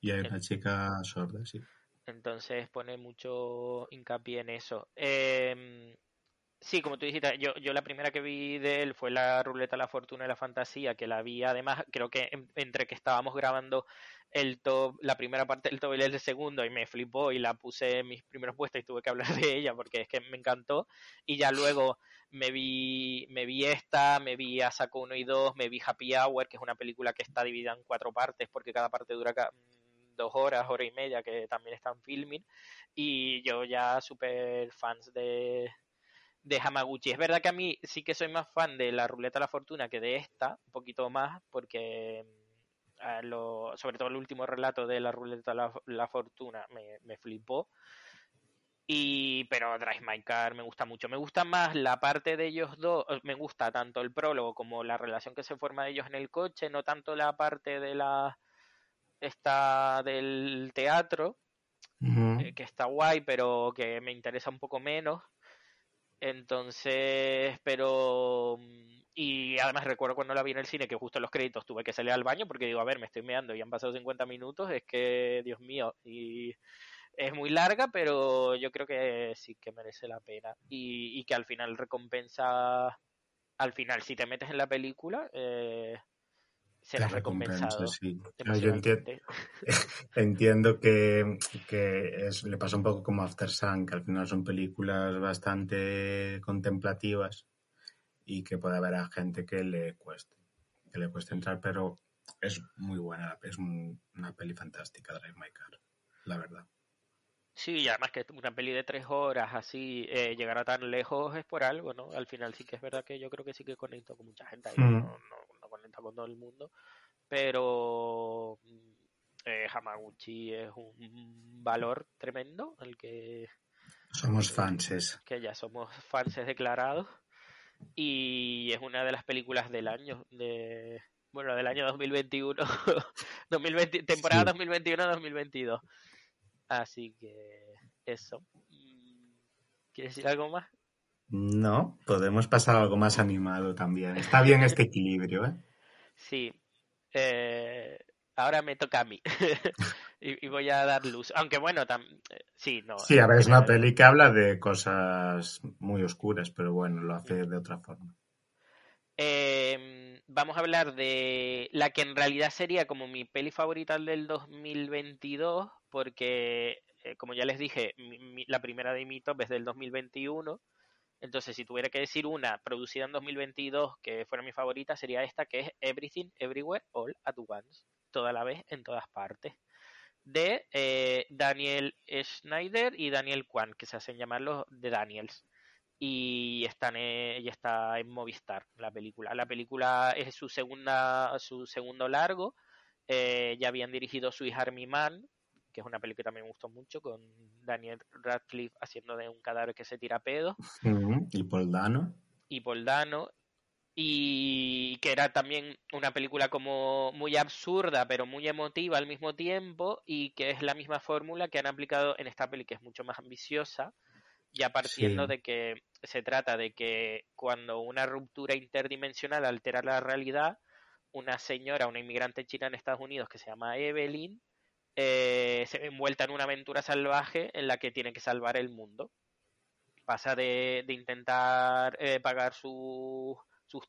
y hay una chica sorda, sí. Entonces pone mucho hincapié en eso. Em, sí, como tú dijiste, yo, yo la primera que vi de él fue la ruleta, la fortuna y la fantasía, que la vi además, creo que en- entre que estábamos grabando el top, la primera parte del top y el segundo, y me flipó y la puse en mis primeros puestos y tuve que hablar de ella porque es que me encantó. Y ya luego me vi, me vi esta, me vi Asako 1 y 2, me vi Happy Hour, que es una película que está dividida en cuatro partes porque cada parte dura mm, dos horas, hora y media, que también están filming. Y yo ya súper fans de, de Hamaguchi. Es verdad que a mí sí que soy más fan de la ruleta de la fortuna que de esta, un poquito más, porque mm, a lo- sobre todo el último relato de la ruleta de la, la fortuna me, me flipó. Y, pero Drive My Car me gusta mucho. Me gusta más la parte de ellos dos, eh, me gusta tanto el prólogo como la relación que se forma de ellos en el coche, no tanto la parte de la esta del teatro, eh, que está guay, pero que me interesa un poco menos. Entonces, pero... mm, Y además recuerdo cuando la vi en el cine que justo en los créditos tuve que salir al baño porque digo, a ver, me estoy meando y han pasado 50 minutos, es que, Dios mío, y es muy larga, pero yo creo que sí que merece la pena. Y, y que al final recompensa, al final, si te metes en la película, eh, serás recompensado sí. Yo entiendo que, que es- le pasa un poco como After Sun, que al final son películas bastante contemplativas y que puede haber a gente que le cueste, que le cueste entrar, pero es muy buena, es un- una peli fantástica, Drive My Car, la verdad. Sí, y además que una peli de tres horas así, eh, llegar a tan lejos es por algo, ¿no? Al final sí que es verdad que yo creo que sí que conecto con mucha gente ahí, Mm. no, no, conecta con todo el mundo, pero mm, eh, Hamaguchi es un valor tremendo, el que, Somos fanses. que ya somos fans declarados, y es una de las películas del año, de bueno, del año 2021, 2020, temporada Sí. 2021-2022. Así que eso. Mm, ¿Quieres decir algo más? No, podemos pasar a algo más animado también. Está bien este equilibrio, ¿eh? Sí. Eh, ahora me toca a mí. y, y voy a dar luz. Aunque bueno, tam- eh, sí, no. Sí, a ver, es una peli que habla de cosas muy oscuras, pero bueno, lo hace de otra forma. Eh, vamos a hablar de la que en realidad sería como mi peli favorita del 2022, porque, eh, como ya les dije, mi- mi- la primera de mi top es del 2021. Entonces, si tuviera que decir una producida en 2022 que fuera mi favorita, sería esta, que es Everything, Everywhere, All at Once. Toda la vez, en todas partes. De eh, Daniel Schneider y Daniel Kwan, que se hacen llamar los de Daniels. y está en, y está en Movistar la película. La película es su segunda su segundo largo. Eh, ya habían dirigido Swiss Army Man, que es una película que también me gustó mucho, con Daniel Radcliffe haciendo de un cadáver que se tira pedo. Y Paul Dano. Y Paul Dano. Y que era también una película como muy absurda, pero muy emotiva al mismo tiempo, y que es la misma fórmula que han aplicado en esta peli, que es mucho más ambiciosa, ya partiendo de que se trata de que cuando una ruptura interdimensional altera la realidad, una señora, una inmigrante china en Estados Unidos que se llama Evelyn, eh, se ve envuelta en una aventura salvaje en la que tiene que salvar el mundo. Pasa de, intentar eh, pagar sus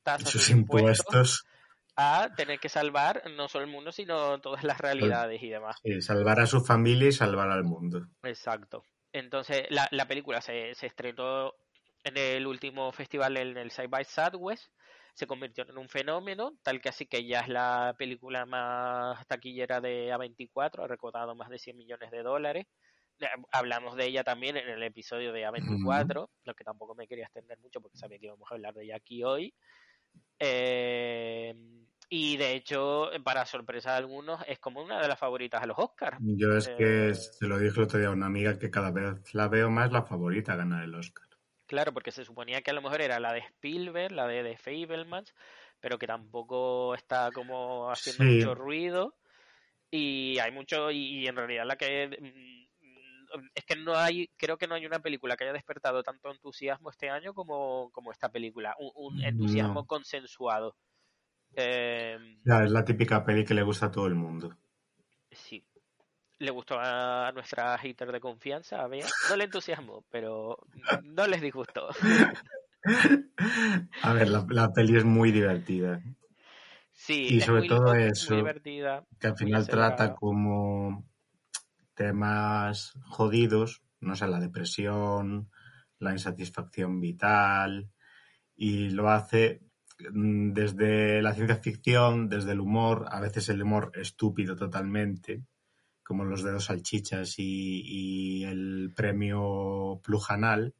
tasas, sus, impuestos, a tener que salvar no solo el mundo, sino todas las realidades y demás. salvar a su familia y salvar al mundo. Exacto. Entonces, la, la película se, se, estrenó en el último festival en el Side by Southwest se convirtió en un fenómeno, tal que así que ya es la película más taquillera de A24, ha recaudado más de 100 millones de dólares. Hablamos de ella también en el episodio de A24, lo que tampoco me quería extender mucho porque sabía que íbamos a hablar de ella aquí hoy. Eh, y de hecho, para sorpresa de algunos, es como una de las favoritas a los Oscars. Yo es que eh, se lo dije el otro día a una amiga que cada vez la veo más la favorita a ganar el Oscar. Claro, porque se suponía que a lo mejor era la de Spielberg, la de, de Fablemans, pero que tampoco está como haciendo mucho ruido. Y hay mucho, y, en realidad la que mm, es que no hay, creo que no hay una película que haya despertado tanto entusiasmo este año como, como esta película, un, entusiasmo consensuado. Eh, es la típica peli que le gusta a todo el mundo. Sí, le gustó a nuestra hater de confianza, a no le entusiasmó, pero no les disgustó. A ver, la, peli es muy divertida. Sí, y sobre todo eso, divertida, que al final trata como temas jodidos, no sé, la depresión, la insatisfacción vital, y lo hace mm, desde la ciencia ficción, desde el humor, a veces el humor estúpido totalmente, como los dedos salchichas y, el premio Plujanal.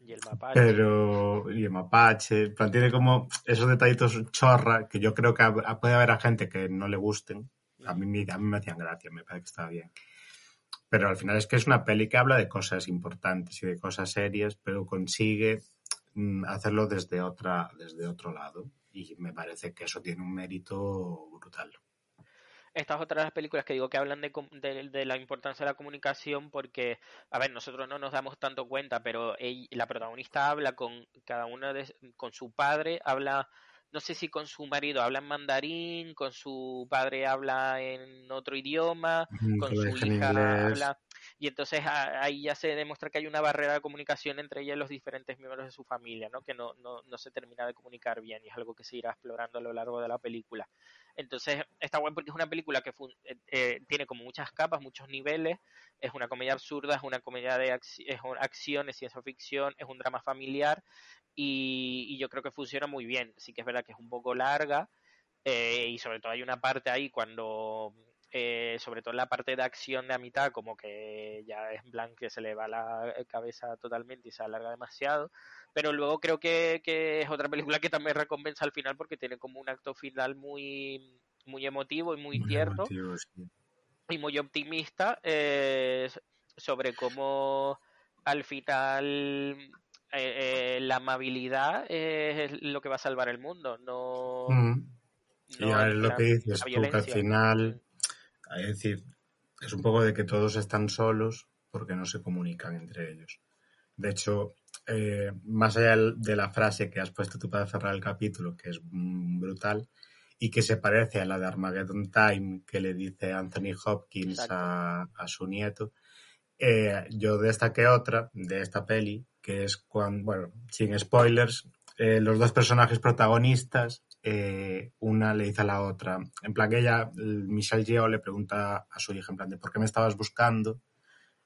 Y el mapache. Pero, y el mapache, tiene como esos detallitos chorra que yo creo que puede haber a gente que no le gusten. A mí, a mí me hacían gracia, me parece que estaba bien. Pero al final es que es una peli que habla de cosas importantes y de cosas serias, pero consigue mm, hacerlo desde otra, desde otro lado. Y me parece que eso tiene un mérito brutal. Estas es otra de las películas que digo que hablan de, de, la importancia de la comunicación porque, a ver, nosotros no nos damos tanto cuenta, pero la protagonista habla con cada uno de, con su padre, habla, no sé si con su marido habla en mandarín, con su padre habla en otro idioma, con su hija habla y entonces ahí ya se demuestra que hay una barrera de comunicación entre ella y los diferentes miembros de su familia, ¿no? que no, no, no se termina de comunicar bien y es algo que se irá explorando a lo largo de la película. Entonces está bueno porque es una película que eh, eh, tiene como muchas capas, muchos niveles, es una comedia absurda, es una comedia de es acción, es ciencia ficción, es un drama familiar y, yo creo que funciona muy bien. Sí que es verdad que es un poco larga eh, y sobre todo hay una parte ahí cuando eh, sobre todo en la parte de acción de a mitad, como que ya es blanco que se le va la cabeza totalmente y se alarga demasiado. Pero luego creo que, es otra película que también recompensa al final porque tiene como un acto final muy, muy emotivo y muy, tierno. Y muy optimista eh, sobre cómo al final eh, la amabilidad es lo que va a salvar el mundo, no... es lo que dices tú, que al final es decir, es un poco de que todos están solos porque no se comunican entre ellos. De hecho, eh, más allá de la frase que has puesto tú para cerrar el capítulo, que es brutal, y que se parece a la de Armageddon Time que le dice Anthony Hopkins a, su nieto, eh, yo destaqué otra de esta peli, que es cuando, bueno, sin spoilers, eh, los dos personajes protagonistas eh, una le dice a la otra, en plan que ella, Michelle Yeoh le pregunta a su hija en plan de ¿por qué me estabas buscando?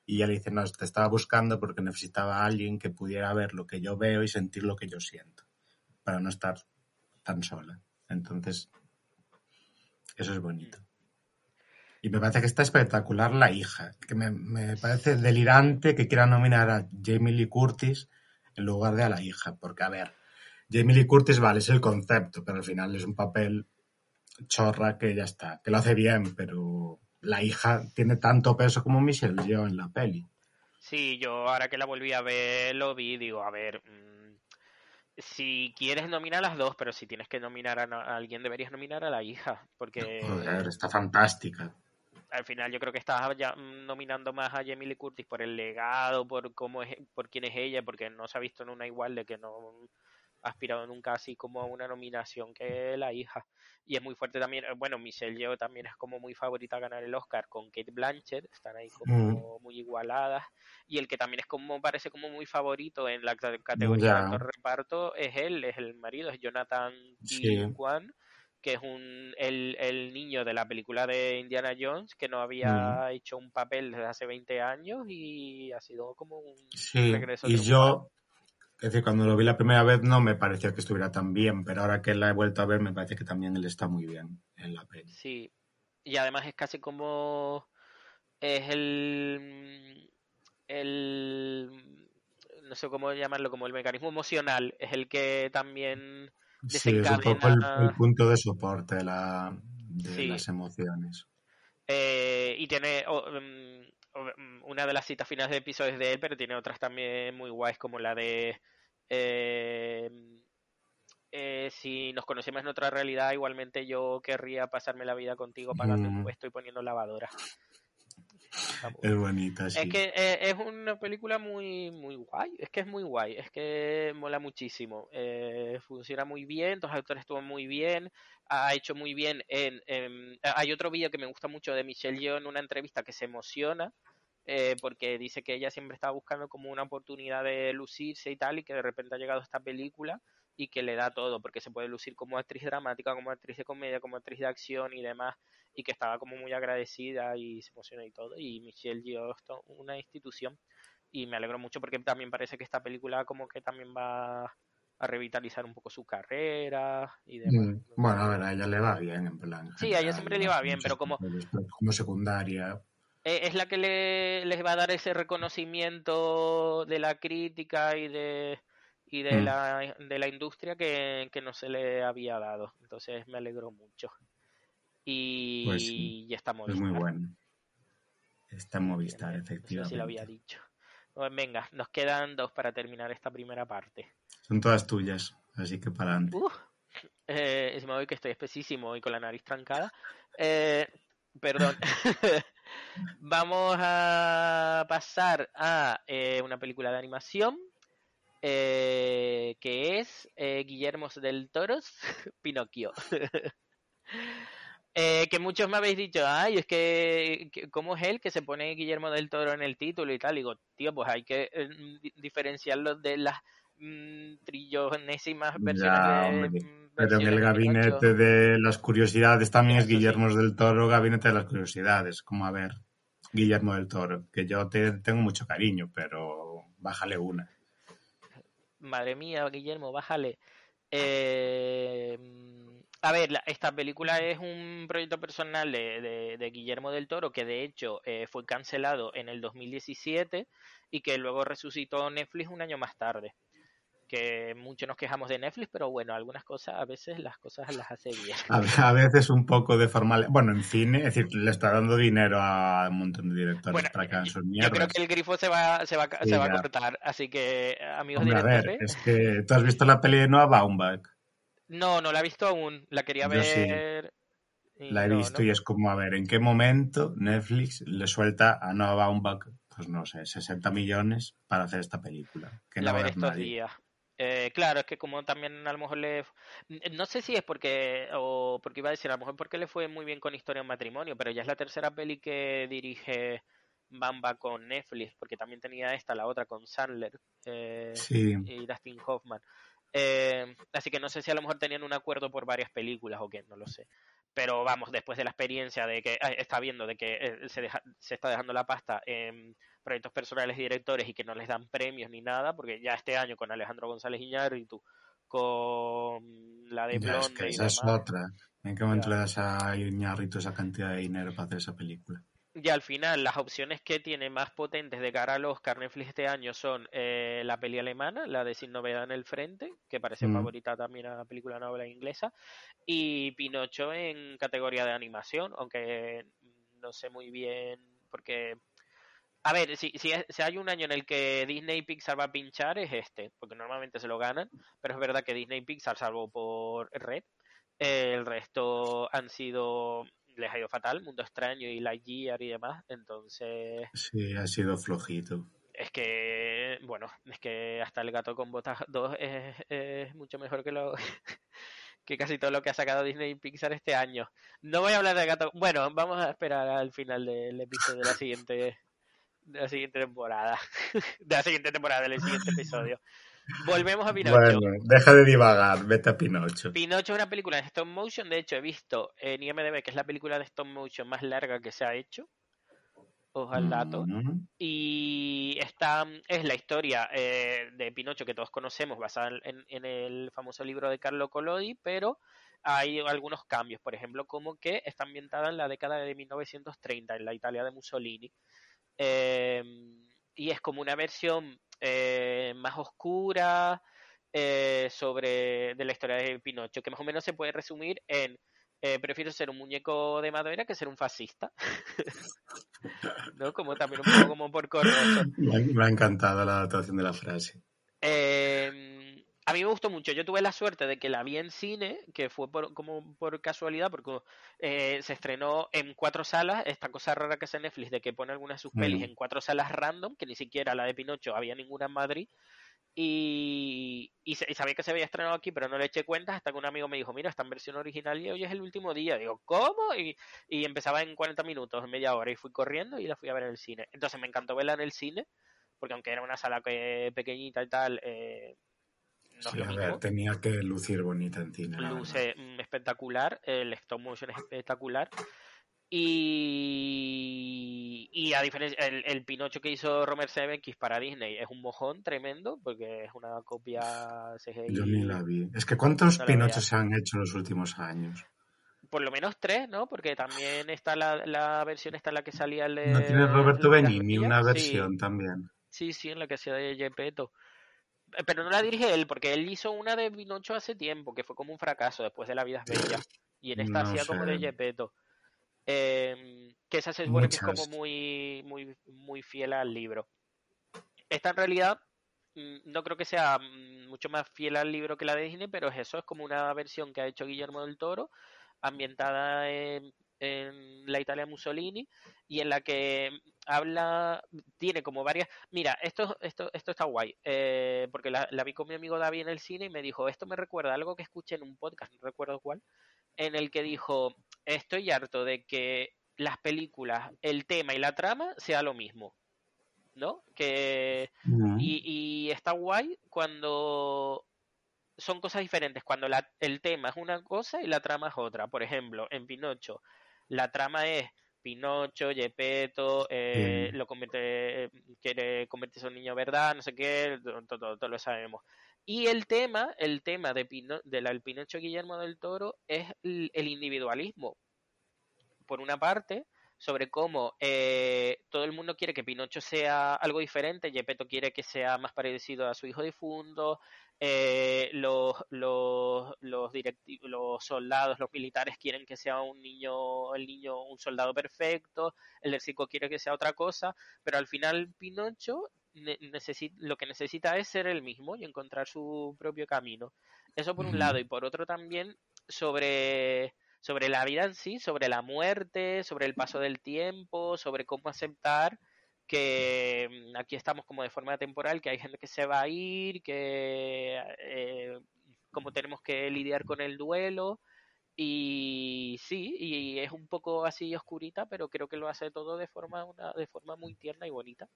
Y ella le dice, no, te estaba buscando porque necesitaba a alguien que pudiera ver lo que yo veo y sentir lo que yo siento, para no estar tan sola. Entonces, eso es bonito. Y me parece que está espectacular la hija, que me, me parece delirante que quiera nominar a Jamie Lee Curtis en lugar de a la hija. Porque, a ver, Jamie Lee Curtis, vale, es el concepto, pero al final es un papel chorra que ya está, que lo hace bien, pero la hija tiene tanto peso como Michelle Yeoh en la peli. Sí, yo ahora que la volví a ver, lo vi, digo, a ver, mmm, si quieres nominar a las dos, pero si tienes que nominar a, a, alguien, deberías nominar a la hija, porque... Joder, está fantástica. Al final yo creo que estás ya nominando más a Jamie Lee Curtis por el legado, por cómo es, por quién es ella, porque no se ha visto en una igual de que no aspirado nunca así como a una nominación que la hija. Y es muy fuerte también, eh, bueno, Michelle Yeoh también es como muy favorita a ganar el Oscar con Kate Blanchett, están ahí como mm. muy igualadas. Y el que también es como, parece como muy favorito en la categoría de actor reparto es él, es el marido, es Jonathan sí. Kwan que es un, el, el, niño de la película de Indiana Jones, que no había mm. hecho un papel desde hace 20 años y ha sido como un sí, regreso. Y yo, es decir, cuando lo vi la primera vez no me parecía que estuviera tan bien, pero ahora que la he vuelto a ver me parece que también él está muy bien en la peli. Sí, y además es casi como es el el no sé cómo llamarlo, como el mecanismo emocional, es el que también Sí, es un poco el, el, punto de soporte de, la, de sí. las emociones. Eh, y tiene oh, um, una de las citas finales de episodios de él, pero tiene otras también muy guays, como la de eh, eh, si nos conocemos en otra realidad, igualmente yo querría pasarme la vida contigo pagando mm. un puesto y poniendo lavadora. Es bonita, sí. Es que eh, es una película muy, muy guay. Es que es muy guay. Es que mola muchísimo. Eh, funciona muy bien. Los actores estuvo muy bien. Ha hecho muy bien en. en hay otro vídeo que me gusta mucho de Michelle Yeoh en una entrevista que se emociona. Eh, porque dice que ella siempre estaba buscando como una oportunidad de lucirse y tal, y que de repente ha llegado esta película y que le da todo, porque se puede lucir como actriz dramática, como actriz de comedia, como actriz de acción y demás y que estaba como muy agradecida y se emociona y todo. Y Michelle Yeoh una institución y me alegro mucho porque también parece que esta película como que también va a revitalizar un poco su carrera y demás. Mm, bueno, a ver, a ella le va bien, en plan. Sí, a ella siempre le va bien, pero como... Como secundaria. E, es la que le, les va a dar ese reconocimiento de la crítica y de y de, mm. la, de la industria que, que no se le había dado. Entonces me alegro mucho. Y pues sí, ya estamos. Es muy bueno. Está Movistar, efectivamente. Eso sí lo había dicho. Pues venga, nos quedan dos para terminar esta primera parte. Son todas tuyas, así que para adelante. Uh, eh, me voy que estoy espesísimo y con la nariz trancada. Eh, perdón. Vamos a pasar a eh, una película de animación eh, que es Guillermo del Toros, Pinocchio. Eh, que muchos me habéis dicho, ay, es que, ¿cómo es él que se pone Guillermo del Toro en el título y tal? digo, tío, pues hay que eh, diferenciarlo de las mmm, trillonésimas versiones ya, de, mm, Pero en el gabinete de las curiosidades también Eso es Guillermo sí. del Toro, gabinete de las curiosidades. Como a ver, Guillermo del Toro, que yo te tengo mucho cariño, pero bájale una. Madre mía, Guillermo, bájale. Eh a ver, la, esta película es un proyecto personal de, de, de Guillermo del Toro que de hecho eh, fue cancelado en el 2017 y que luego resucitó Netflix un año más tarde. Que mucho nos quejamos de Netflix, pero bueno, algunas cosas, a veces las cosas las hace bien. A, a veces un poco de formal. Bueno, en cine, es decir, le está dando dinero a un montón de directores bueno, para que hagan sus mierdas. Yo creo que el grifo se va, se va, sí, se va a cortar, así que, amigos Hombre, directores. A ver, es que tú has visto la peli de Noah Baumbach. No, no la he visto aún. La quería Yo ver. Sí. La he no, visto ¿no? y es como a ver en qué momento Netflix le suelta a Noah Baumbach, pues no sé, 60 millones para hacer esta película. Que la no ver estos nadie. días. Eh, claro, es que como también a lo mejor le... No sé si es porque, o porque iba a decir, a lo mejor porque le fue muy bien con Historia en Matrimonio, pero ya es la tercera peli que dirige Bamba con Netflix, porque también tenía esta, la otra con Sandler eh, sí. y Dustin Hoffman. Eh, así que no sé si a lo mejor tenían un acuerdo por varias películas o qué, no lo sé. Pero vamos, después de la experiencia de que eh, está viendo de que eh, se, deja, se, está dejando la pasta en proyectos personales y directores y que no les dan premios ni nada, porque ya este año con Alejandro González Iñárritu, con la de Blonde es que esa es otra. ¿En qué momento le das a Iñárritu esa cantidad de dinero para hacer esa película? Ya al final las opciones que tiene más potentes de cara al Oscar Netflix este año son eh, la peli alemana, la de Sin Novedad en el Frente, que parece Mm. favorita también a la película novela inglesa, y Pinocho en categoría de animación, aunque no sé muy bien, porque... A ver, si, si, si hay un año en el que Disney y Pixar va a pinchar es este, porque normalmente se lo ganan, pero es verdad que Disney y Pixar, salvo por Red, eh, el resto han sido les ha ido fatal, Mundo Extraño y Lightyear y demás, entonces Sí, ha sido flojito. es que, bueno, es que hasta el gato con botas 2 es, es mucho mejor que lo que casi todo lo que ha sacado Disney y Pixar este año. No voy a hablar de gato, bueno, vamos a esperar al final del episodio de la siguiente de la siguiente temporada, de la siguiente temporada, del siguiente episodio. Volvemos a Pinocho. Bueno, deja de divagar, vete a Pinocho. Pinocho es una película de stop motion. De hecho, he visto en IMDb que es la película de stop motion más larga que se ha hecho. Ojo al dato. Mm, Y esta es la historia eh, de Pinocho que todos conocemos, basada en, en el famoso libro de Carlo Collodi, pero hay algunos cambios. Por ejemplo, como que está ambientada en la década de 1930, en la Italia de Mussolini. Eh, y es como una versión eh, más oscura eh, sobre de la historia de Pinocho, que más o menos se puede resumir en eh, prefiero ser un muñeco de madera que ser un fascista. ¿No? Como también un poco como por me ha encantado la adaptación de la frase. A mí me gustó mucho. Yo tuve la suerte de que la vi en cine, que fue por, como por casualidad, porque eh, se estrenó en cuatro salas. Esta cosa rara que hace Netflix de que pone algunas de sus pelis Mm. en cuatro salas random, que ni siquiera la de Pinocho había ninguna en Madrid. Y, y, sabía que se había estrenado aquí, pero no le eché cuenta hasta que un amigo me dijo, mira, está en versión original y hoy es el último día. Digo, ¿cómo? Y, y empezaba en 40 minutos, en media hora, y fui corriendo y la fui a ver en el cine. Entonces me encantó verla en el cine, porque aunque era una sala que, pequeñita y tal, eh, no es Sí, lo a mismo. ver, tenía que lucir bonita en cine. Luce mm, espectacular, el stop motion es espectacular. Y, y a diferencia, el, el Pinocho que hizo Romer Zemeckis para Disney es un mojón tremendo, porque es una copia CGI. Yo ni la vi. Es que ¿cuántos No Pinochos se han hecho en los últimos años? Por lo menos tres, ¿no? Porque también está la, la versión esta en la que salía el de... ¿No tiene Roberto Benigni una Sí. versión también? Sí, sí, en la que hacía de Gepetto. Eh, Pero no la dirige él, porque él hizo una de Pinocho hace tiempo, que fue como un fracaso después de La vida es bella. Y en esta No hacía como de. Gepetto. Eh, que esa se supone que es como muy, muy, muy fiel al libro. Esta en realidad mm, no creo que sea mm, mucho más fiel al libro que la de Disney, pero es eso, es como una versión que ha hecho Guillermo del Toro, ambientada en, en la Italia Mussolini, y en la que habla, tiene como varias... Mira, esto, esto, esto está guay, eh, porque la, la vi con mi amigo David en el cine y me dijo, esto me recuerda a algo que escuché en un podcast, no recuerdo cuál, en el que dijo, estoy harto de que las películas, el tema y la trama sea lo mismo, ¿no? Que y, y está guay cuando son cosas diferentes, cuando la- el tema es una cosa y la trama es otra. Por ejemplo, en Pinocho, la trama es Pinocho, Gepetto, eh, lo convierte, quiere convertirse en un niño verdad, no sé qué, todo, todo- todo lo sabemos. Y el tema, el tema de Pino, del el Pinocho Guillermo del Toro es el, el individualismo. Por una parte, sobre cómo eh, todo el mundo quiere que Pinocho sea algo diferente, Gepetto quiere que sea más parecido a su hijo difunto, eh, los, los, los, directi- los soldados, los militares quieren que sea un niño, el niño un soldado perfecto, el del quiere que sea otra cosa, pero al final Pinocho lo que necesita es ser el mismo y encontrar su propio camino. Eso por un lado, y por otro también sobre sobre la vida en sí, sobre la muerte, sobre el paso del tiempo, sobre cómo aceptar que mm, aquí estamos como de forma temporal, que hay gente que se va a ir, que eh, cómo tenemos que lidiar con el duelo. Y sí, y es un poco así oscurita, pero creo que lo hace todo de forma, una, de forma muy tierna y bonita.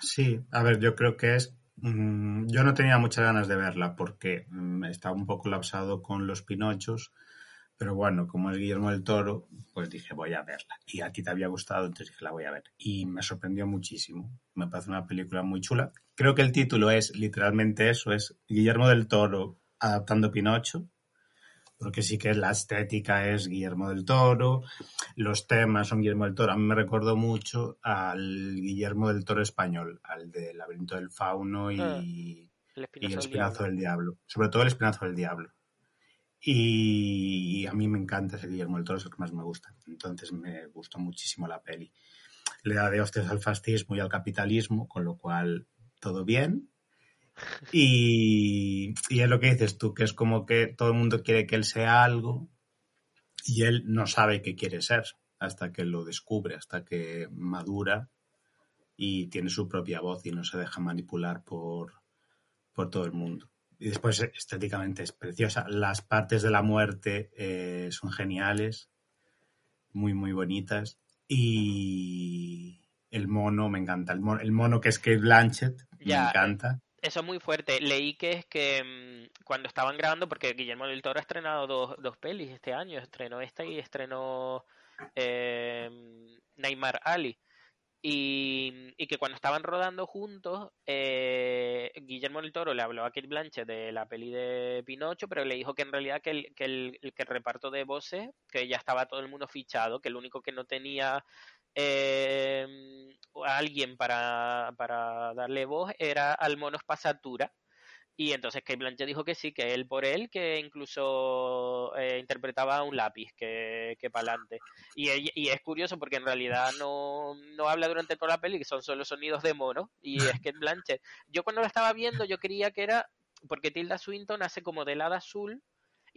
Sí, a ver, yo creo que es. mm, yo no tenía muchas ganas de verla porque mm, estaba un poco lapsado con los Pinochos, pero bueno, como es Guillermo del Toro, pues dije voy a verla. Y a ti te había gustado, entonces dije la voy a ver. Y me sorprendió muchísimo. Me parece una película muy chula. Creo que el título es literalmente eso: es Guillermo del Toro adaptando Pinocho. porque sí que la estética es Guillermo del Toro, los temas son Guillermo del Toro. A mí me recordó mucho al Guillermo del Toro español, al del laberinto del fauno y, Ah, y El el espinazo del diablo. del diablo. Sobre todo el espinazo del diablo. Y a mí me encanta ese Guillermo del Toro, es que más me gusta. Entonces me gustó muchísimo la peli. Le da de hostias al fascismo y al capitalismo, con lo cual todo bien. Y, y es lo que dices tú, que es como que todo el mundo quiere que él sea algo y él no sabe qué quiere ser hasta que lo descubre, hasta que madura y tiene su propia voz y no se deja manipular por, por todo el mundo. Y después estéticamente es preciosa. Las partes de la muerte eh, son geniales, muy, muy bonitas. Y el mono me encanta. El mono, el mono que es Kate Blanchett me Ya, encanta. Eso es muy fuerte. Leí que es que mm, cuando estaban grabando, porque Guillermo del Toro ha estrenado dos, dos pelis este año, estrenó esta y estrenó eh, Neymar Ali. Y, y que cuando estaban rodando juntos, eh, Guillermo del Toro le habló a Kate Blanchett de la peli de Pinocho, pero le dijo que en realidad que el, que el, que reparto de voces, que ya estaba todo el mundo fichado, que el único que no tenía eh, a alguien para, para darle voz era al mono Espasatura. Y entonces Kate Blanchett dijo que sí, que él por él, que incluso eh, interpretaba un lápiz, que, que para adelante. Y, es curioso porque en realidad no, no habla durante toda la peli, que son solo sonidos de mono. Y es Kate Blanchett. Yo cuando la estaba viendo, yo creía que era, porque Tilda Swinton hace como del hada azul,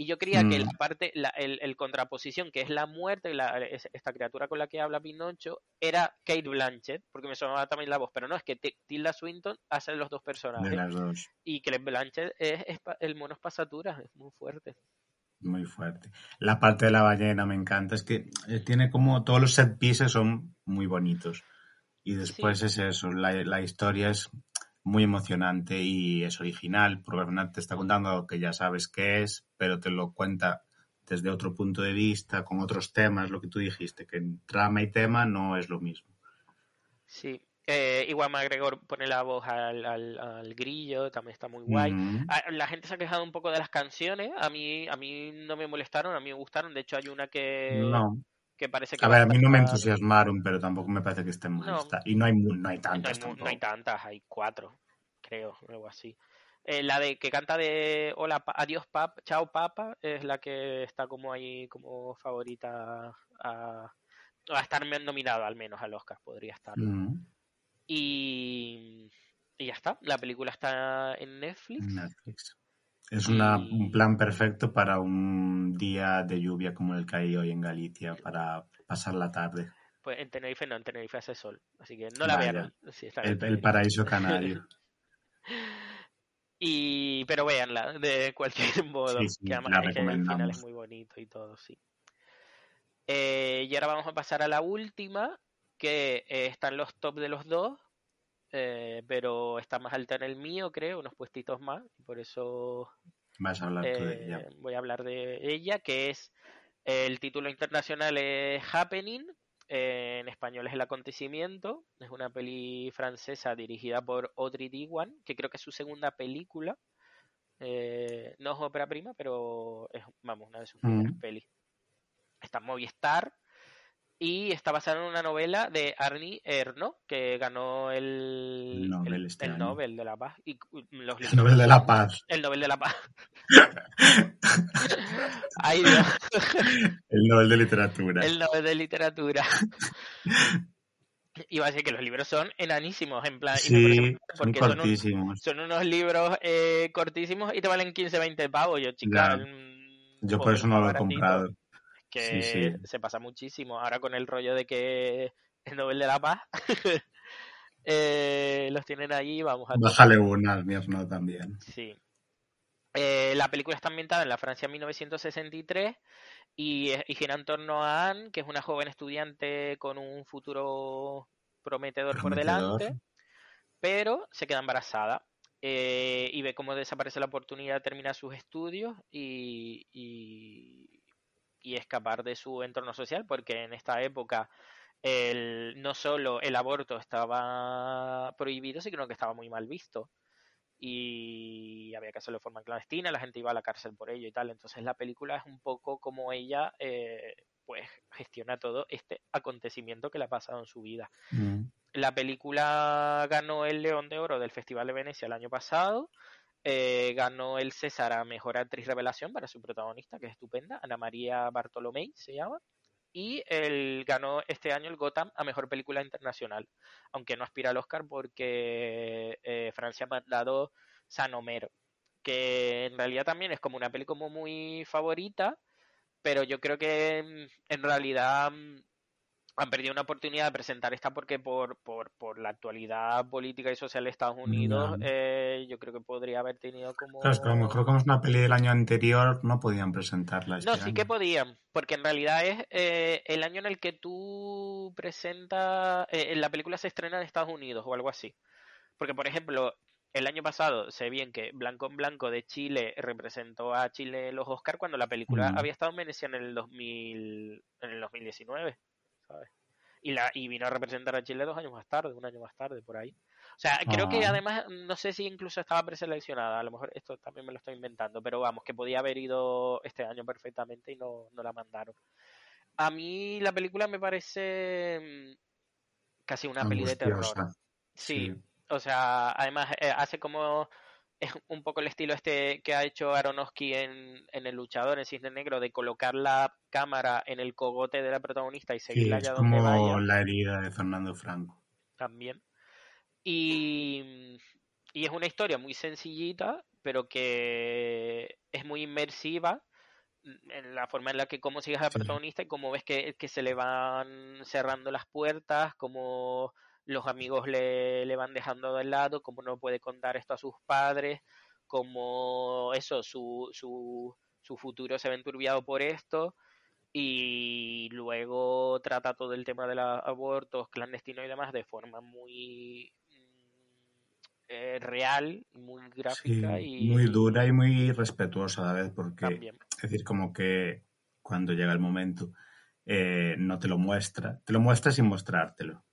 y yo creía que Mm. la parte, la, el, el contraposición, que es la muerte, la, es- esta criatura con la que habla Pinocho, era Kate Blanchett, porque me sonaba también la voz, pero no, es que Ti- Tilda Swinton hace los dos De personajes. las dos. Y Kate Blanchett es, el mono espasatura, es muy fuerte. Muy fuerte. La parte de la ballena me encanta. Es que eh, tiene como todos los set pieces son muy bonitos. Y después es eso. La, la historia es muy emocionante y es original. Porque al final te está contando algo que ya sabes qué es, pero te lo cuenta desde otro punto de vista, con otros temas, lo que tú dijiste, que en trama y tema no es lo mismo. Sí. Eh, igual McGregor pone la voz al, al, al grillo, también está muy guay. Mm, Ah, La gente se ha quejado un poco de las canciones, a mí, a mí no me molestaron, a mí me gustaron, de hecho hay una que, no. Que parece que A ver, a mí no me entusiasmaron, pero tampoco me parece que estén mal. No. Y no hay, no hay No hay, tantas no hay tantas, hay cuatro, creo, algo así. Eh, la de que canta de Hola, pa- adiós, papa, chao, papa, es la que está como ahí como favorita a, a estar nominada al menos al Oscar, podría estar. Mm, Y, y ya está, la película está en Netflix. Netflix. Es una- un plan perfecto para un día de lluvia como el que hay hoy en Galicia, para pasar la tarde. Pues en Tenerife no, en Tenerife hace sol, así que no la vean. Sí, El, paraíso canario. Y, pero véanla, de cualquier modo, Sí, sí, que además la es que el final es muy bonito y todo, sí. Eh, y ahora vamos a pasar a la última, que eh, está en los top de los dos, eh, pero está más alta en el mío, creo, unos puestitos más, y por eso Vas a hablar tú de eh, ella. voy a hablar de ella, que es el título internacional es Happening, en español es El Acontecimiento, es una peli francesa dirigida por Audrey Diwan, que creo que es su segunda película, eh, no es ópera prima, pero es, vamos, una de sus primeras Mm. pelis. Está en Movistar y está basada en una novela de Arnie Ernaux, que ganó el, El Nobel este el. Nobel de la Paz. Y los El Nobel de la Paz. el Nobel de la Paz. Ay. El Nobel de Literatura. El Nobel de Literatura. Iba a decir que los libros son enanísimos, en plan. y me Sí, son porque son, un- cortísimos. son unos libros eh, cortísimos y te valen 15, 20 pavos. Yo, chica. Yo por eso no lo he comprado. Que Sí, sí. se pasa muchísimo. Ahora con el rollo de que el Nobel de la Paz eh, los tienen allí, vamos a Bájale una, al mío no también. Sí. Eh, la película está ambientada en la Francia 1963 y, es- y gira en torno a Anne, que es una joven estudiante con un futuro prometedor, por delante, pero se queda embarazada eh, y ve cómo desaparece la oportunidad de terminar sus estudios y, y, y escapar de su entorno social, porque en esta época el, no solo el aborto estaba prohibido, sino que estaba muy mal visto. y había que hacerlo de forma clandestina, la gente iba a la cárcel por ello y tal. Entonces la película es un poco como ella eh, pues gestiona todo este acontecimiento que le ha pasado en su vida. Mm. La película ganó el León de Oro del Festival de Venecia el año pasado. Eh, ganó el César a Mejor Actriz Revelación para su protagonista, que es estupenda, Ana María Bartolomé se llama. Y el, ganó este año el Gotham a Mejor Película Internacional, aunque no aspira al Oscar porque eh, Francia ha mandado San Homero, que en realidad también es como una peli como muy favorita, pero yo creo que mm, en realidad mm, han perdido una oportunidad de presentar esta porque por, por, por la actualidad política y social de Estados Unidos eh, yo creo que podría haber tenido como... Claro, es que a lo mejor como es una peli del año anterior, no podían presentarla este No, sí que podían, porque en realidad es eh, el año en el que tú presentas, eh, la película se estrena en Estados Unidos o algo así. Porque, por ejemplo, el año pasado sé bien que Blanco en Blanco de Chile representó a Chile en los Oscar cuando la película Mm. había estado en Venecia en el 2000, en el 2019, ¿sabes? Y, la, y vino a representar a Chile dos años más tarde, un año más tarde, por ahí. O sea, creo que Ah. además, no sé si incluso estaba preseleccionada, a lo mejor esto también me lo estoy inventando, pero vamos, que podía haber ido este año perfectamente y no, no la mandaron. A mí la película me parece mm, casi una peli de terror. Sí. o sea, además eh, hace como es un poco el estilo este que ha hecho Aronofsky en, en El Luchador, en Cisne Negro, de colocar la cámara en el cogote de la protagonista y Sí, seguirla es allá donde como vaya la herida de Fernando Franco. también. Y, y es una historia muy sencillita, pero que es muy inmersiva en la forma en la que cómo sigues a la Sí. protagonista y cómo ves que, que se le van cerrando las puertas, cómo los amigos le, le van dejando de lado, cómo no puede contar esto a sus padres, cómo eso, su, su, su futuro se ve enturbiado por esto y luego trata todo el tema de los abortos clandestinos y demás de forma muy mm, eh, real, muy Sí, gráfica y muy dura y muy respetuosa a la vez, porque también. es decir, como que cuando llega el momento eh, no te lo muestra, te lo muestra sin mostrártelo.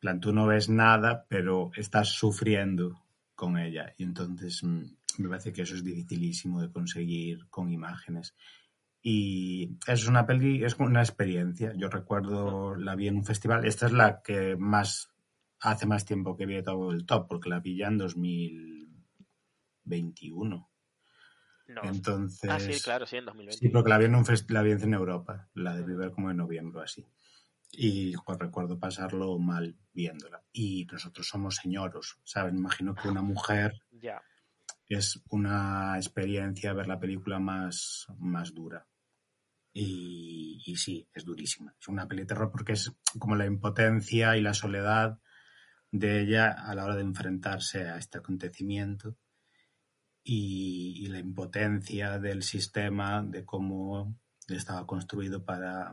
En plan, tú no ves nada, pero estás sufriendo con ella. Y entonces mm, me parece que eso es dificilísimo de conseguir con imágenes. Y es una peli, es una experiencia. Yo recuerdo, la vi en un festival. Esta es la que más, hace más tiempo que vi todo el top, porque la vi ya en 2021. No. Entonces, Ah, sí, claro, sí, en 2020. Sí, porque la vi en un la vi en Europa, la de ver como en noviembre así. Y jo, recuerdo pasarlo mal viéndola. Y nosotros somos señoros, ¿sabes? Imagino que una mujer es una experiencia ver la película más, más dura. Y, y sí, es durísima. Es una peli de terror porque es como la impotencia y la soledad de ella a la hora de enfrentarse a este acontecimiento y, y la impotencia del sistema, de cómo estaba construido para,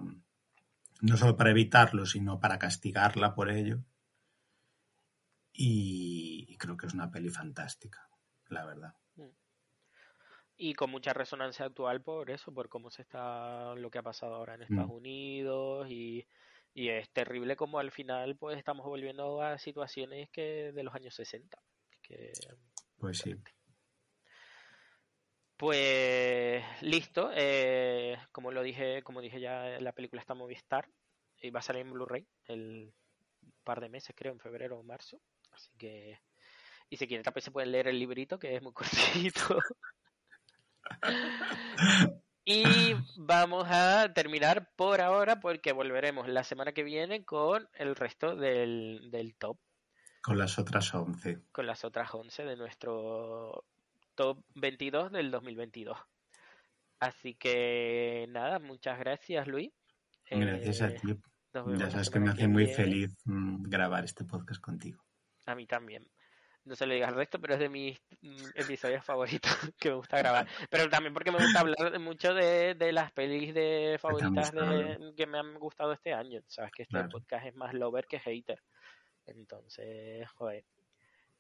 no solo para evitarlo, sino para castigarla por ello. Y, creo que es una peli fantástica, la verdad. Y con mucha resonancia actual por eso, por cómo se está lo que ha pasado ahora en Estados Mm. Unidos y, y es terrible como al final pues estamos volviendo a situaciones que de los años 60. Que, Pues sí. Pues listo, eh, como lo dije, como dije ya, la película está en Movistar y va a salir en Blu-ray el par de meses, creo, en febrero o marzo. Así que, y si quieren también se pueden leer el librito, que es muy cortito. y vamos a terminar por ahora porque volveremos la semana que viene con el resto del, del top, Con las otras 11. con las otras 11 de nuestro top 22 del 2022. Así que nada, muchas gracias Luis. Gracias a Eh, ti. Ya sabes que me hace muy viene. feliz mm, grabar este podcast contigo. A mí también. No se lo digas al resto, pero es de mis mm, episodios favoritos que me gusta grabar. Pero también porque me gusta hablar mucho de, de las pelis de favoritas de, que me han gustado este año. Sabes que este Claro. podcast es más lover que hater. Entonces, joder.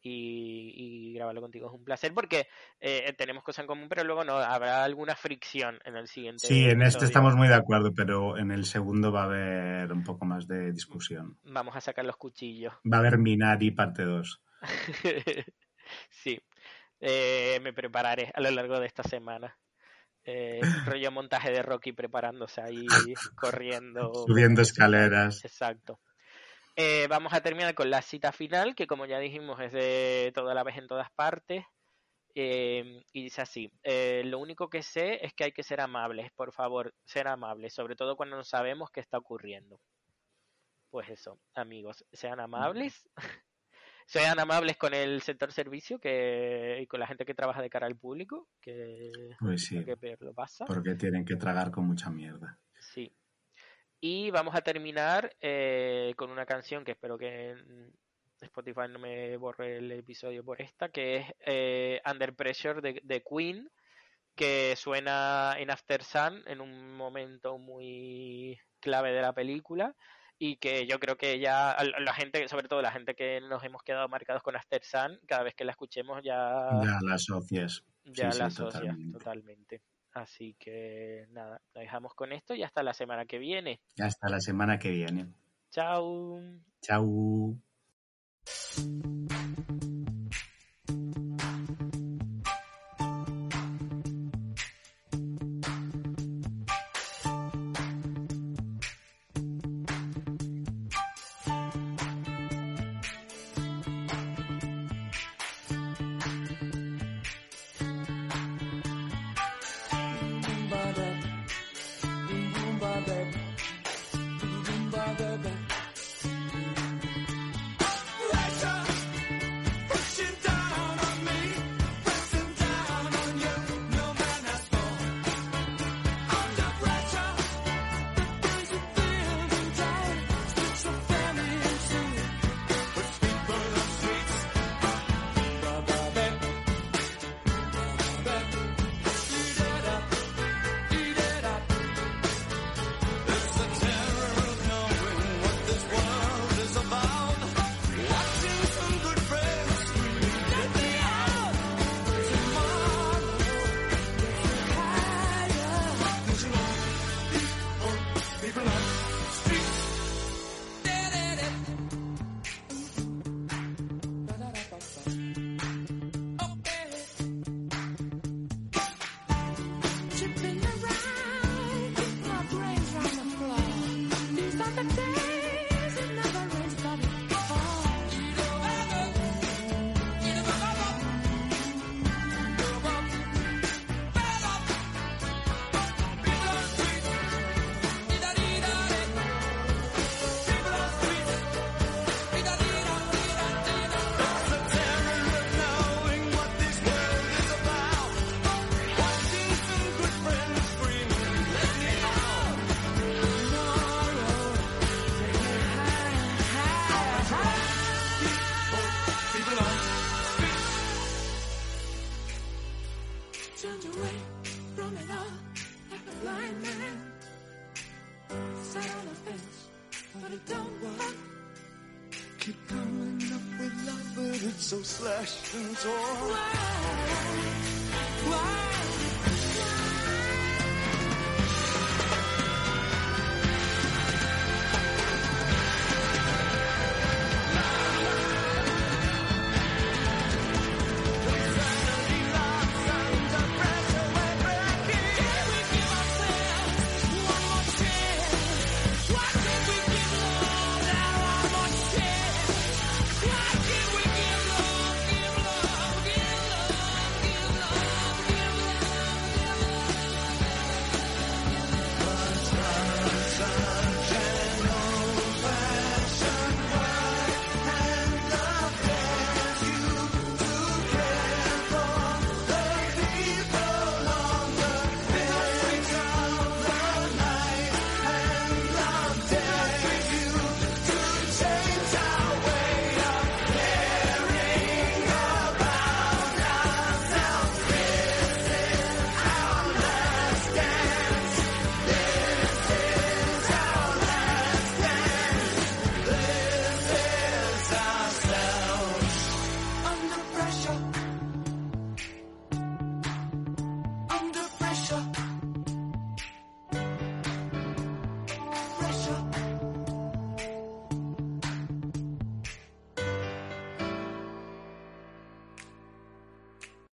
Y, y grabarlo contigo es un placer porque eh, tenemos cosas en común, pero luego no habrá alguna fricción en el siguiente. Sí, en este estamos muy de acuerdo, pero en el segundo va a haber un poco más de discusión. Vamos a sacar los cuchillos. Va a haber Minari parte 2. Sí, eh, me prepararé a lo largo de esta semana. Eh, rollo montaje de Rocky preparándose ahí, corriendo. Subiendo escaleras. Exacto. Eh, vamos a terminar con la cita final, que como ya dijimos es de toda la vez en todas partes. Eh, y dice así, eh, lo único que sé es que hay que ser amables, por favor, ser amables, sobre todo cuando no sabemos qué está ocurriendo. Pues eso, amigos, sean amables, sean amables con el sector servicio que, y con la gente que trabaja de cara al público, que, Pues sí, que peor lo pasa. porque tienen que tragar con mucha mierda. Sí. Y vamos a terminar eh, con una canción que espero que Spotify no me borre el episodio por esta, que es eh, Under Pressure de, de Queen, que suena en After Sun en un momento muy clave de la película y que yo creo que ya la gente, sobre todo la gente que nos hemos quedado marcados con After Sun, cada vez que la escuchemos ya, Ya las socias. ya sí, la sí, asocias totalmente. totalmente. Así que nada, lo dejamos con esto y hasta la semana que viene. Hasta la semana que viene. Chao. Chau.